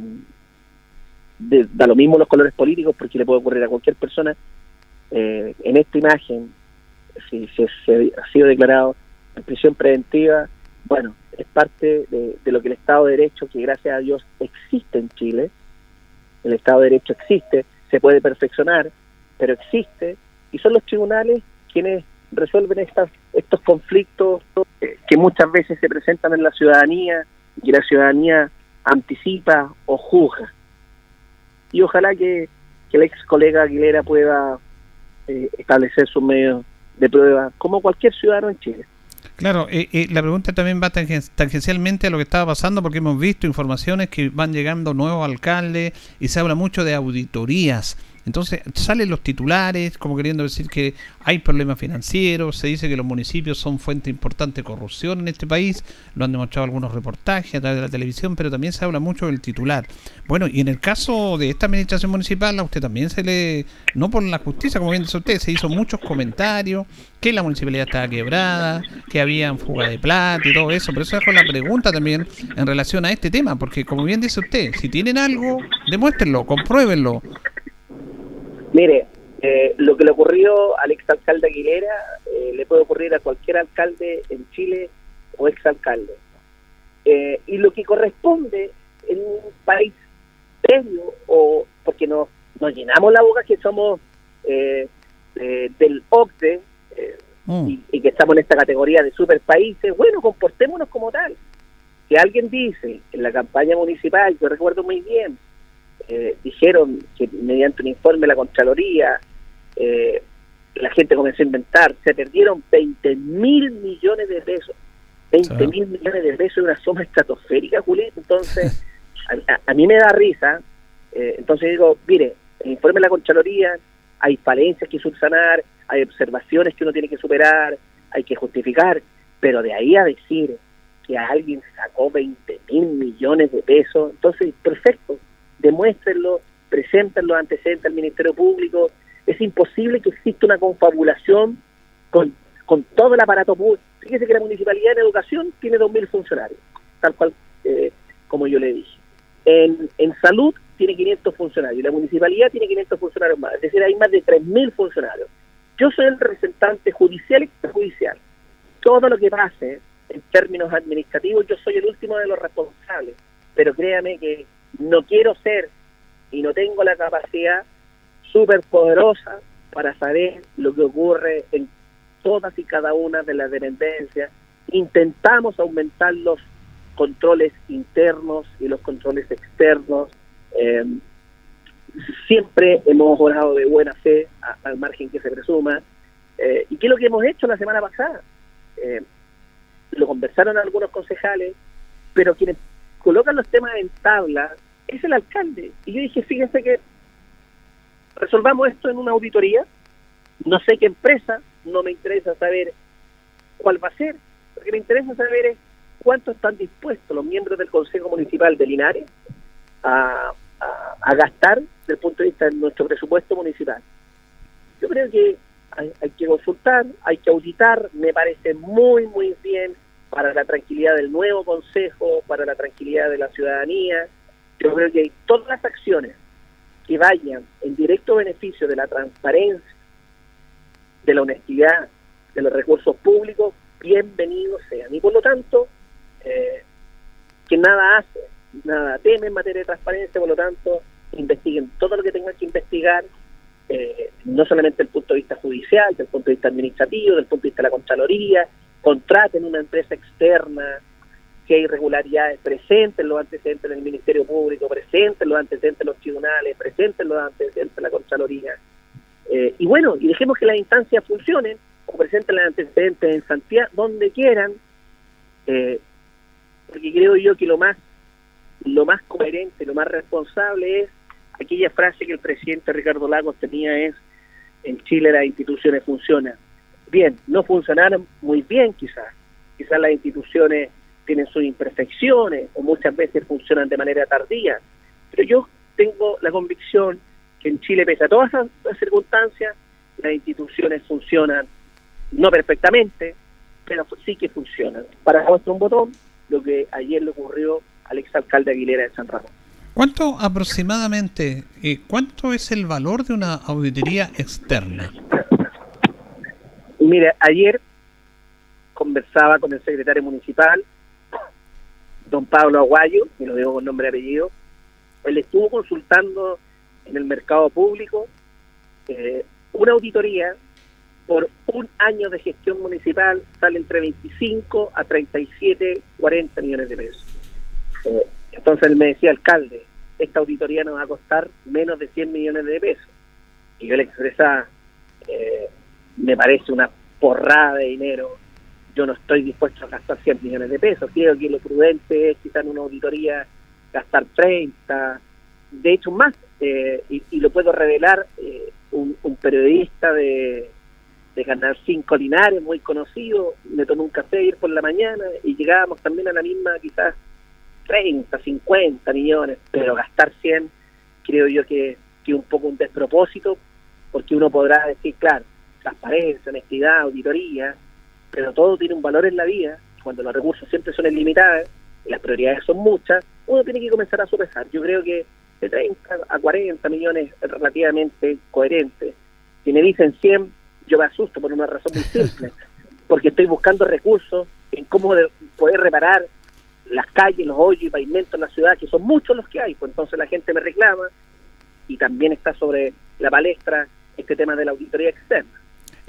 de- da lo mismo los colores políticos porque le puede ocurrir a cualquier persona eh, en esta imagen si, si se ha sido declarado en prisión preventiva bueno es parte de, de lo que el Estado de Derecho que gracias a Dios existe en Chile el Estado de Derecho existe se puede perfeccionar pero existe y son los tribunales quienes resuelven estas, estos conflictos que muchas veces se presentan en la ciudadanía y la ciudadanía anticipa o juzga. Y ojalá que, que el ex colega Aguilera pueda eh, establecer sus medios de prueba como cualquier ciudadano en Chile. Claro, eh, eh, la pregunta también va tangen- tangencialmente a lo que estaba pasando porque hemos visto informaciones que van llegando nuevos alcaldes y se habla mucho de auditorías. Entonces salen los titulares como queriendo decir que hay problemas financieros, se dice que los municipios son fuente importante de corrupción en este país, lo han demostrado algunos reportajes a través de la televisión, pero también se habla mucho del titular. Bueno, y en el caso de esta administración municipal, a usted también se le, no por la justicia, como bien dice usted, se hizo muchos comentarios, que la municipalidad estaba quebrada, que había fuga de plata y todo eso. Por eso dejo la pregunta también en relación a este tema, porque como bien dice usted, si tienen algo, demuéstrenlo, compruébenlo. Mire, eh, lo que le ocurrió al exalcalde Aguilera eh, le puede ocurrir a cualquier alcalde en Chile o exalcalde. Eh, y lo que corresponde en un país serio, o porque nos, nos llenamos la boca que somos eh, eh, del OCDE eh, y, y que estamos en esta categoría de super países, bueno, comportémonos como tal. Si alguien dice en la campaña municipal, yo recuerdo muy bien, eh, dijeron que mediante un informe de la Contraloría, eh, la gente comenzó a inventar, se perdieron 20 mil millones de pesos. 20 mil millones de pesos es una suma estratosférica, Juli. Entonces, a, a- a mí me da risa. eh, entonces digo, mire, el informe de la Contraloría, hay falencias que subsanar, hay observaciones que uno tiene que superar, hay que justificar, pero de ahí a decir que alguien sacó 20 mil millones de pesos, entonces, perfecto, demuéstrenlo, preséntenlo antecedentes al Ministerio Público. Es imposible que exista una confabulación con, con todo el aparato público. Fíjese que la Municipalidad de Educación tiene 2.000 funcionarios, tal cual eh, como yo le dije. En, en salud tiene 500 funcionarios la municipalidad tiene 500 funcionarios más, es decir, hay más de 3.000 funcionarios. Yo soy el representante judicial y extrajudicial. Todo lo que pase en términos administrativos, yo soy el último de los responsables, pero créame que no quiero ser y no tengo la capacidad súper poderosa para saber lo que ocurre en todas y cada una de las dependencias. Intentamos aumentar los controles internos y los controles externos. Eh, siempre hemos orado de buena fe, a- al margen que se presuma. Eh, ¿Y qué es lo que hemos hecho la semana pasada? Eh, lo conversaron algunos concejales, pero quienes colocan los temas en tabla es el alcalde. Y yo dije, fíjense que resolvamos esto en una auditoría, no sé qué empresa, no me interesa saber cuál va a ser, lo que me interesa saber es cuánto están dispuestos los miembros del Consejo Municipal de Linares a, a- gastar desde el punto de vista de nuestro presupuesto municipal. Yo creo que hay que consultar, hay que auditar, me parece muy, muy bien para la tranquilidad del nuevo Consejo, para la tranquilidad de la ciudadanía. Yo creo que todas las acciones que vayan en directo beneficio de la transparencia, de la honestidad, de los recursos públicos, bienvenidos sean. Y por lo tanto, eh, que nada hace, nada teme en materia de transparencia, por lo tanto, investiguen todo lo que tengan que investigar, eh, no solamente desde el punto de vista judicial, desde el punto de vista administrativo, desde el punto de vista de la Contraloría, contraten una empresa externa, si hay irregularidades, presenten los antecedentes en el Ministerio Público, presenten los antecedentes en los tribunales, presenten los antecedentes en la Contraloría. Eh, y bueno, y dejemos que las instancias funcionen, o presenten los antecedentes en Santiago, donde quieran, eh, porque creo yo que lo más lo más coherente, lo más responsable es aquella frase que el presidente Ricardo Lagos tenía es en Chile las instituciones funcionan. Bien, no funcionaron muy bien quizás. Quizás las instituciones tienen sus imperfecciones o muchas veces funcionan de manera tardía. Pero yo tengo la convicción que en Chile, pese a todas esas circunstancias, las instituciones funcionan no perfectamente, pero sí que funcionan. Para muestra un botón, lo que ayer le ocurrió al exalcalde Aguilera de San Ramón. ¿Cuánto aproximadamente, eh, cuánto es el valor de una auditoría externa? Mire, ayer conversaba con el secretario municipal, don Pablo Aguayo, y lo digo con nombre y apellido, él estuvo consultando en el mercado público eh, una auditoría por un año de gestión municipal sale entre 25 a 37, 40 millones de pesos. Eh, entonces él me decía, alcalde, esta auditoría nos va a costar menos de 100 millones de pesos. Y yo le expresaba, eh, me parece una porrada de dinero. yo no estoy dispuesto a gastar 100 millones de pesos. Creo que lo prudente es quizá en una auditoría gastar 30, de hecho más, eh, y, lo puedo revelar, eh, un, periodista de, de Canal 5 Linares, muy conocido, me tomó un café ir por la mañana y llegábamos también a la misma quizás 30, 50 millones, pero gastar 100 creo yo que es un poco un despropósito, porque uno podrá decir, claro, transparencia, honestidad, auditoría, pero todo tiene un valor en la vida, cuando los recursos siempre son ilimitados, y las prioridades son muchas, uno tiene que comenzar a sopesar. Yo creo que de 30 a 40 millones es relativamente coherente. Si me dicen 100, yo me asusto por una razón muy simple, porque estoy buscando recursos en cómo poder reparar las calles, los hoyos y pavimentos en la ciudad, que son muchos los que hay, pues entonces la gente me reclama y también está sobre la palestra este tema de la auditoría externa.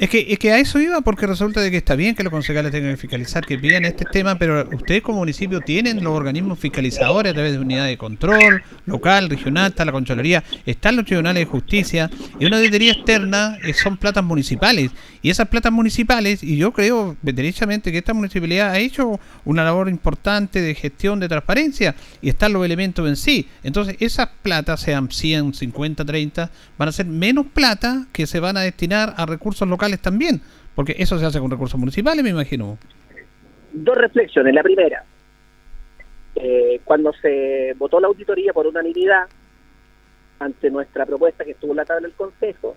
Es que, es que a eso iba porque resulta de que está bien que los concejales tengan que fiscalizar, que piden este tema, pero ustedes como municipio tienen los organismos fiscalizadores a través de unidades de control, local, regional, está la Contraloría, están los tribunales de justicia, y una auditoría externa eh, son platas municipales. Y esas platas municipales, y yo creo derechamente que esta municipalidad ha hecho una labor importante de gestión de transparencia, y están los elementos en sí. Entonces esas platas, sean 100, 50, 30, van a ser menos plata que se van a destinar a recursos locales también, porque eso se hace con recursos municipales, me imagino. Dos reflexiones. La primera, eh, cuando se votó la auditoría por unanimidad ante nuestra propuesta que estuvo en la tabla del Consejo,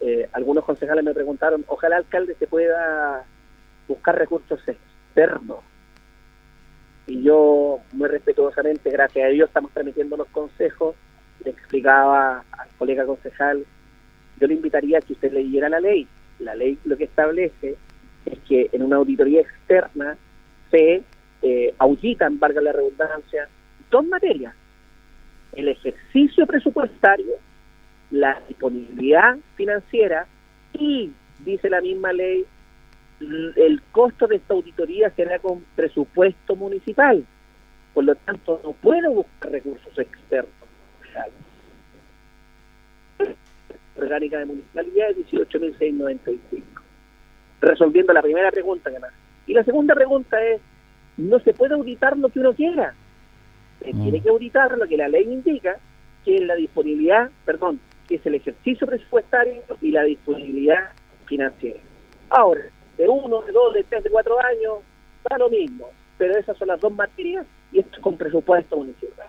eh, algunos concejales me preguntaron, ojalá alcalde se pueda buscar recursos externos. Y yo, muy respetuosamente, gracias a Dios, estamos transmitiendo los consejos, le explicaba al colega concejal, yo le invitaría a que usted leyera la ley, la ley lo que establece es que en una auditoría externa se eh, auditan, valga la redundancia, dos materias. El ejercicio presupuestario, la disponibilidad financiera y, dice la misma ley, el costo de esta auditoría será con presupuesto municipal. Por lo tanto, no puede buscar recursos externos. Orgánica de municipalidad es 18.695. Resolviendo la primera pregunta que más. Y la segunda pregunta es, no se puede auditar lo que uno quiera. Se mm. tiene que auditar lo que la ley indica, que es la disponibilidad, perdón, que es el ejercicio presupuestario y la disponibilidad financiera. Ahora, de uno, de dos, de tres, de cuatro años, da lo mismo. Pero esas son las dos materias y esto es con presupuesto municipal.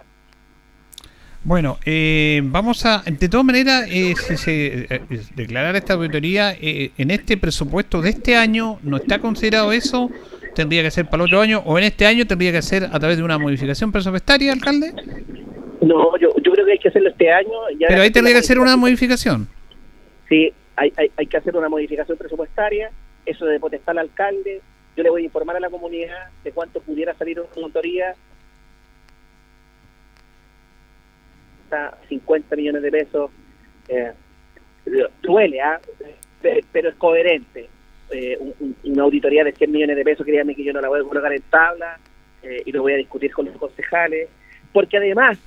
Bueno, eh, vamos a, de todas maneras, eh, si se eh, declarar esta auditoría en este presupuesto de este año, ¿no está considerado eso? ¿Tendría que ser para el otro año? ¿O en este año tendría que ser a través de una modificación presupuestaria, alcalde? No, yo, yo creo que hay que hacerlo este año. Pero ahí tendría que hacer una modificación. Sí, hay, hay, hay que hacer una modificación presupuestaria, eso de potestar al alcalde. Yo le voy a informar a la comunidad de cuánto pudiera salir una auditoría 50 millones de pesos, eh, duele, ¿ah? pero es coherente. Eh, una auditoría de 100 millones de pesos, créanme que yo no la voy a colocar en tabla eh, y lo voy a discutir con los concejales, porque además,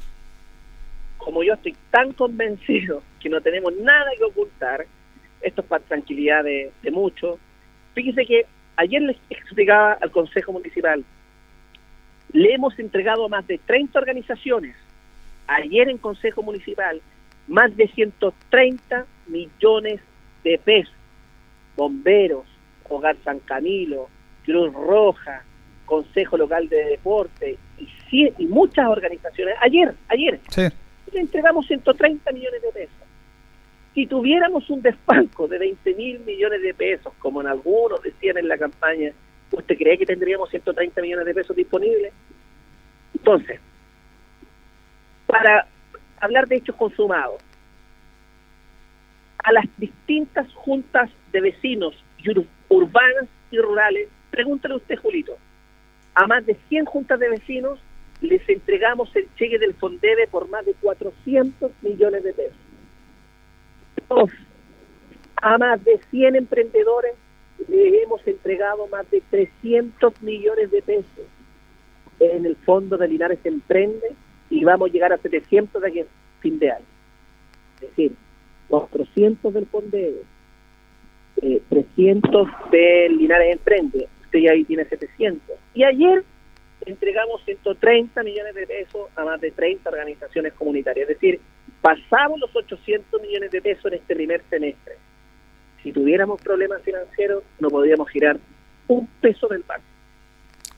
como yo estoy tan convencido que no tenemos nada que ocultar, esto es para tranquilidad de, de muchos, fíjese que ayer les explicaba al Consejo Municipal, le hemos entregado a más de 30 organizaciones ayer en Consejo Municipal, más de 130 millones de pesos. Bomberos, Hogar San Camilo, Cruz Roja, Consejo Local de Deporte y, y muchas organizaciones. Ayer, ayer, le entregamos 130 millones de pesos. Si tuviéramos un desfalco de 20 mil millones de pesos, como en algunos decían en la campaña, ¿usted cree que tendríamos 130 millones de pesos disponibles? Entonces, para hablar de hechos consumados. A las distintas juntas de vecinos urbanas y rurales, pregúntale usted, Julito, a más de 100 juntas de vecinos les entregamos el cheque del Fondebe por más de 400 millones de pesos. A más de 100 emprendedores les hemos entregado más de 300 millones de pesos en el fondo de Linares Emprende y vamos a llegar a 700 de aquí a fin de año. Es decir, 400 del Fondeo, eh, 300 del Linares Emprende, usted ya ahí tiene 700. Y ayer entregamos 130 millones de pesos a más de 30 organizaciones comunitarias. Es decir, pasamos los 800 millones de pesos en este primer semestre. Si tuviéramos problemas financieros, no podríamos girar un peso del banco.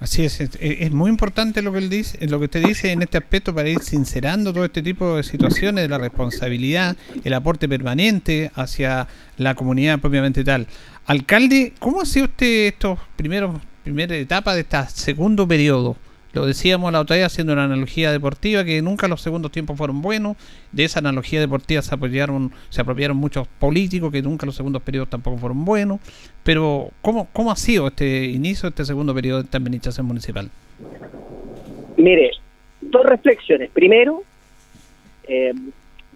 Así es, es, es muy importante lo que él dice, lo que usted dice en este aspecto para ir sincerando todo este tipo de situaciones de la responsabilidad, el aporte permanente hacia la comunidad propiamente tal. Alcalde, ¿cómo ha sido usted estos primeros primera etapa de este segundo periodo? Lo decíamos la otra vez haciendo una analogía deportiva que nunca los segundos tiempos fueron buenos. De esa analogía deportiva se apoyaron, se apropiaron muchos políticos que nunca los segundos periodos tampoco fueron buenos. Pero ¿cómo, cómo ha sido este inicio, este segundo periodo de esta administración municipal? Mire, dos reflexiones. Primero, eh,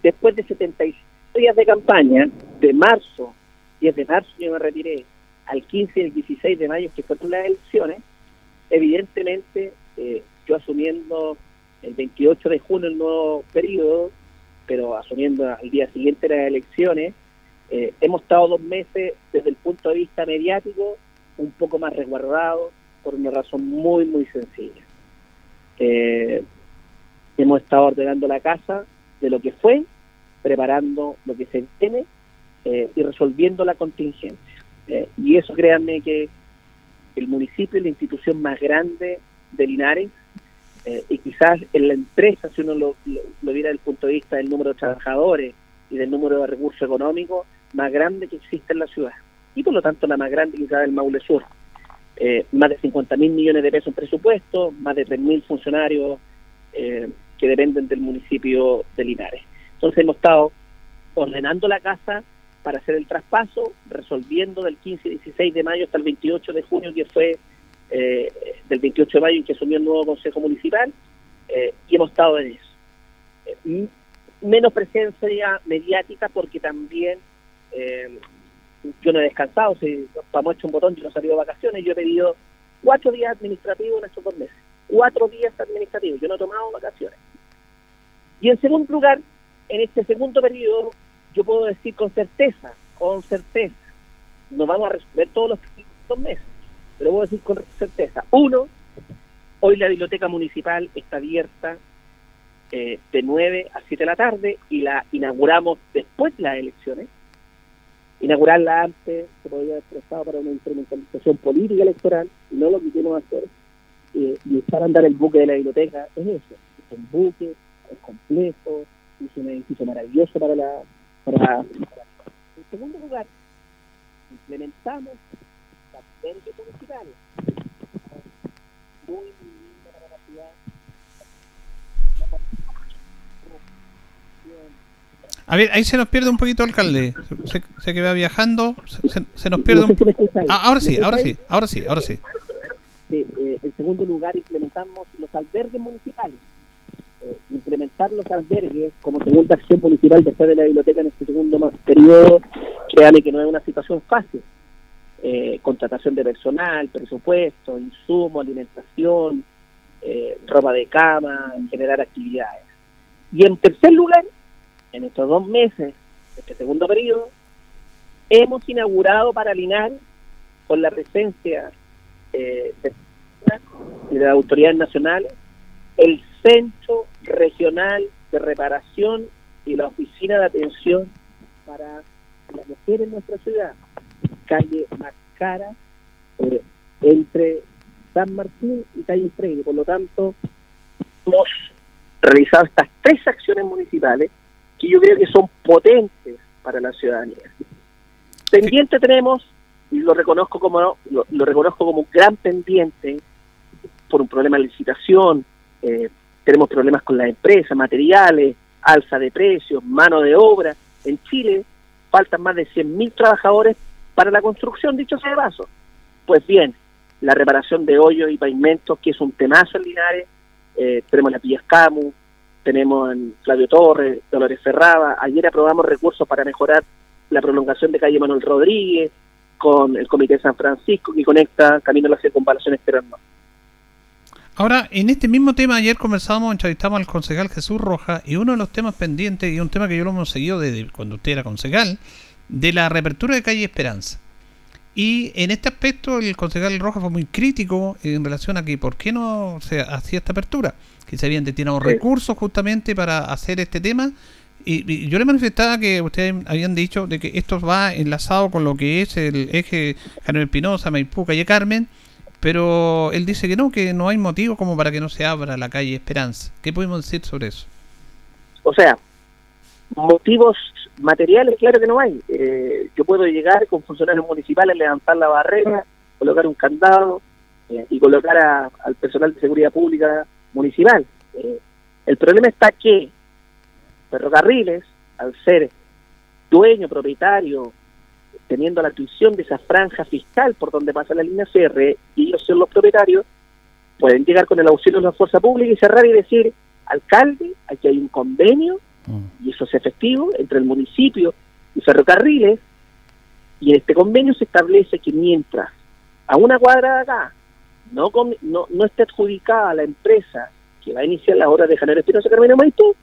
después de 76 días de campaña, de marzo, 10 de marzo yo me retiré, al 15 y el 16 de mayo, que fueron las elecciones, evidentemente eh, yo asumiendo el 28 de junio el nuevo periodo, pero asumiendo al día siguiente las elecciones, eh, hemos estado dos meses desde el punto de vista mediático un poco más resguardados por una razón muy, muy sencilla. Eh, hemos estado ordenando la casa de lo que fue, preparando lo que se viene eh, y resolviendo la contingencia. Eh, y eso créanme que el municipio es la institución más grande de Linares eh, y quizás en la empresa, si uno lo, lo, lo viera desde el punto de vista del número de trabajadores y del número de recursos económicos, más grande que existe en la ciudad. Y por lo tanto la más grande quizás del Maule Sur. Eh, más de 50 mil millones de pesos en presupuesto, más de 3 mil funcionarios eh, que dependen del municipio de Linares. Entonces hemos estado ordenando la casa para hacer el traspaso, resolviendo del 15 y 16 de mayo hasta el 28 de junio, que fue eh, del 28 de mayo en que asumió el nuevo Consejo Municipal, eh, y hemos estado en eso. Eh, menos presencia mediática porque también yo no he descansado, si vamos hecho un botón, yo no he salido de vacaciones, yo he pedido cuatro días administrativos en estos dos meses, cuatro días administrativos, yo no he tomado vacaciones. Y en segundo lugar, en este segundo periodo, yo puedo decir con certeza, con certeza, no vamos a resolver todos los dos meses, pero puedo decir con certeza, uno, hoy la biblioteca municipal está abierta eh, de 9 a 7 de la tarde y la inauguramos después de las elecciones. Inaugurarla antes se podría haber prestado para una instrumentalización política electoral no lo queremos hacer. Eh, y echar a andar el buque de la biblioteca es eso, es un buque, es complejo, es un edificio maravilloso para la... Para, para- En segundo lugar, implementamos verdes municipales. Muy linda para la ciudad. A ver, ahí se nos pierde un poquito, alcalde. Se, se que va viajando, se, nos pierde un Ah, ahora sí, ahora sí, ahora sí, ahora sí. Sí, eh, en segundo lugar, implementamos los albergues municipales. Eh, implementar los albergues como segunda acción municipal después de la biblioteca en este segundo periodo, créame que no es una situación fácil. Eh, contratación de personal, presupuesto, insumo, alimentación, eh, ropa de cama, generar actividades. Y en tercer lugar, en estos dos meses, este segundo periodo, hemos inaugurado para Linares, con la presencia eh, de, de las autoridades nacionales, el Centro Regional de Reparación y la Oficina de Atención para las mujeres en nuestra ciudad, calle Mascara, eh, entre San Martín y calle Freire. Por lo tanto, hemos realizado estas tres acciones municipales que yo creo que son potentes para la ciudadanía. Pendiente tenemos, y lo reconozco como lo, lo reconozco como un gran pendiente por un problema de licitación, eh, tenemos problemas con las empresas, materiales, alza de precios, mano de obra. En Chile faltan más de 100.000 trabajadores para la construcción, dicho sea de paso. Pues bien, la reparación de hoyos y pavimentos, que es un temazo en Linares, eh, tenemos la Pillas Camu, tenemos en Flavio Torres, Dolores Ferrada, ayer aprobamos recursos para mejorar la prolongación de calle Manuel Rodríguez, con el Comité de San Francisco, que conecta Camino a la Circunvalación Norte. Ahora, en este mismo tema, ayer conversábamos, entrevistamos al concejal Jesús Roja y uno de los temas pendientes, y un tema que yo lo hemos seguido desde cuando usted era concejal, de la reapertura de calle Esperanza. Y en este aspecto el concejal Rojas fue muy crítico en relación a que por qué no se hacía esta apertura, que se habían destinado recursos justamente para hacer este tema. Y, yo le manifestaba que ustedes habían dicho de que esto va enlazado con lo que es el eje Javier Espinosa, Maipú, Calle Carmen, pero él dice que no, que no hay motivo como para que no se abra la calle Esperanza. ¿Qué podemos decir sobre eso? O sea, motivos materiales, claro que no hay. Eh, yo puedo llegar con funcionarios municipales, levantar la barrera, colocar un candado eh, y colocar al personal de seguridad pública municipal. Eh, el problema está que Ferrocarriles, al ser dueño, propietario, teniendo la tuición de esa franja fiscal por donde pasa la línea CR, y ellos son los propietarios, pueden llegar con el auxilio de la fuerza pública y cerrar y decir, alcalde, aquí hay un convenio y eso es efectivo entre el municipio y ferrocarriles, y en este convenio se establece que mientras a una cuadra de acá no, no, no esté adjudicada la empresa que va a iniciar la obra de Janeiro Espinosa Carmen Maipú,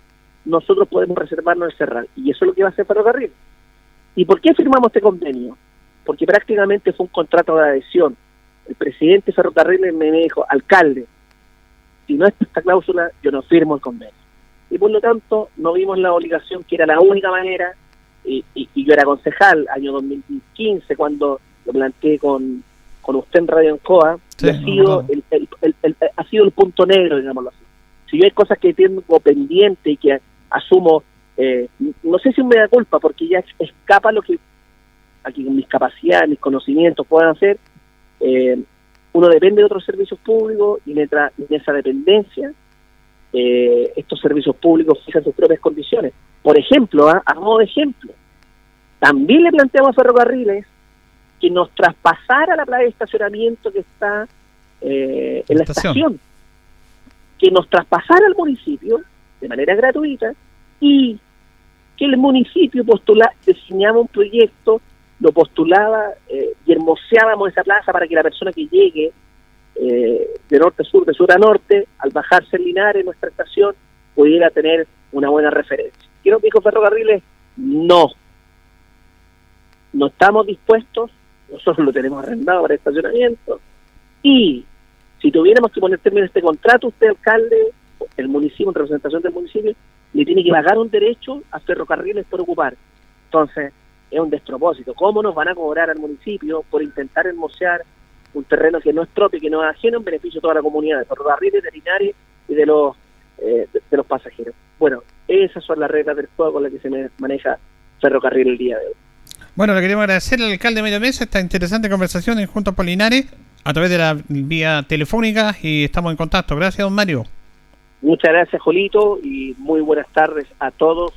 nosotros podemos reservarnos el cerrar. Y eso es lo que va a hacer Ferrocarril. ¿Y por qué firmamos este convenio? Porque prácticamente fue un contrato de adhesión. El presidente de Ferrocarril me dijo, alcalde, si no está esta cláusula, yo no firmo el convenio y por lo tanto no vimos la obligación que era la única manera y, yo era concejal año 2015 cuando lo planteé con, con usted en Radio Encoa y ha sido el, ha sido el punto negro digámoslo así. Si yo hay cosas que tengo pendiente y que asumo eh, no sé si me da culpa porque ya escapa lo que aquí con mis capacidades mis conocimientos puedan hacer eh, uno depende de otros servicios públicos y en esa dependencia eh, estos servicios públicos fijan sus propias condiciones. Por ejemplo, ¿ah? a modo de ejemplo, también le planteamos a Ferrocarriles que nos traspasara la playa de estacionamiento que está eh, en la estación. que nos traspasara al municipio de manera gratuita y que el municipio postula, diseñaba un proyecto, lo postulaba eh, y hermoseábamos esa plaza para que la persona que llegue eh, de norte a sur, de sur a norte, al bajarse en nuestra estación, pudiera tener una buena referencia. Quiero que dijo Ferrocarriles, no. No estamos dispuestos, nosotros lo tenemos arrendado para estacionamiento, y si tuviéramos que poner término a este contrato, usted, alcalde, el municipio, en representación del municipio, le tiene que pagar un derecho a ferrocarriles por ocupar. Entonces, es un despropósito. ¿Cómo nos van a cobrar al municipio por intentar hermosear un terreno que no es propio, que no es ajeno, en beneficio de toda la comunidad, de ferrocarriles, veterinarios y de los, eh, de, los pasajeros. Bueno, esas son las reglas del juego con las que se maneja ferrocarril el día de hoy. Bueno, le queremos agradecer al alcalde de Medio Mesa esta interesante conversación en Juntos Polinares a través de la vía telefónica y estamos en contacto. Gracias, don Mario. Muchas gracias, Jolito, y muy buenas tardes a todos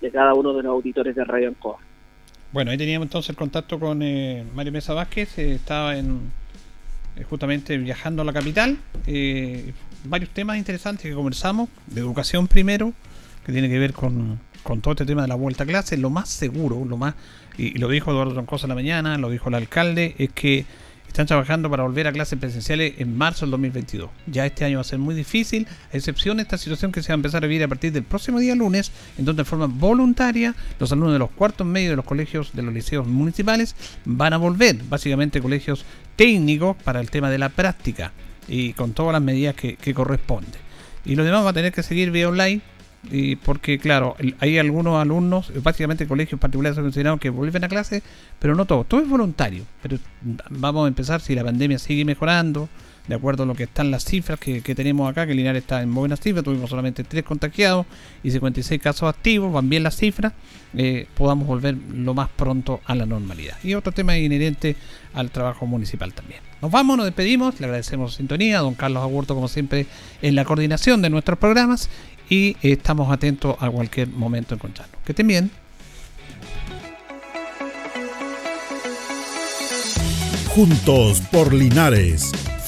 de cada uno de los auditores de Radio Ancoa. Bueno, ahí teníamos entonces el contacto con eh, Mario Mesa Vázquez, eh, estaba en justamente viajando a la capital. Eh, varios temas interesantes que conversamos, de educación primero, que tiene que ver con, con todo este tema de la vuelta a clase. Lo más seguro, lo más, y, lo dijo Eduardo Troncosa en la mañana, lo dijo el alcalde, es que están trabajando para volver a clases presenciales en marzo del 2022. Ya este año va a ser muy difícil, a excepción de esta situación que se va a empezar a vivir a partir del próximo día lunes, en donde de forma voluntaria los alumnos de los cuartos medios de los colegios de los liceos municipales van a volver, básicamente colegios técnicos para el tema de la práctica y con todas las medidas que, que corresponden. Y los demás va a tener que seguir vía online y porque claro, hay algunos alumnos, básicamente colegios particulares han mencionado que vuelven a clase, pero no todos, todo es voluntario, pero vamos a empezar si la pandemia sigue mejorando, de acuerdo a lo que están las cifras que, tenemos acá, que Linares está en buenas cifras, tuvimos solamente 3 contagiados y 56 casos activos, van bien las cifras, eh, podamos volver lo más pronto a la normalidad. Y otro tema inherente al trabajo municipal también. Nos vamos, nos despedimos, le agradecemos sintonía, a don Carlos Agurto como siempre en la coordinación de nuestros programas y estamos atentos a cualquier momento encontrarnos. Que estén bien. Juntos por Linares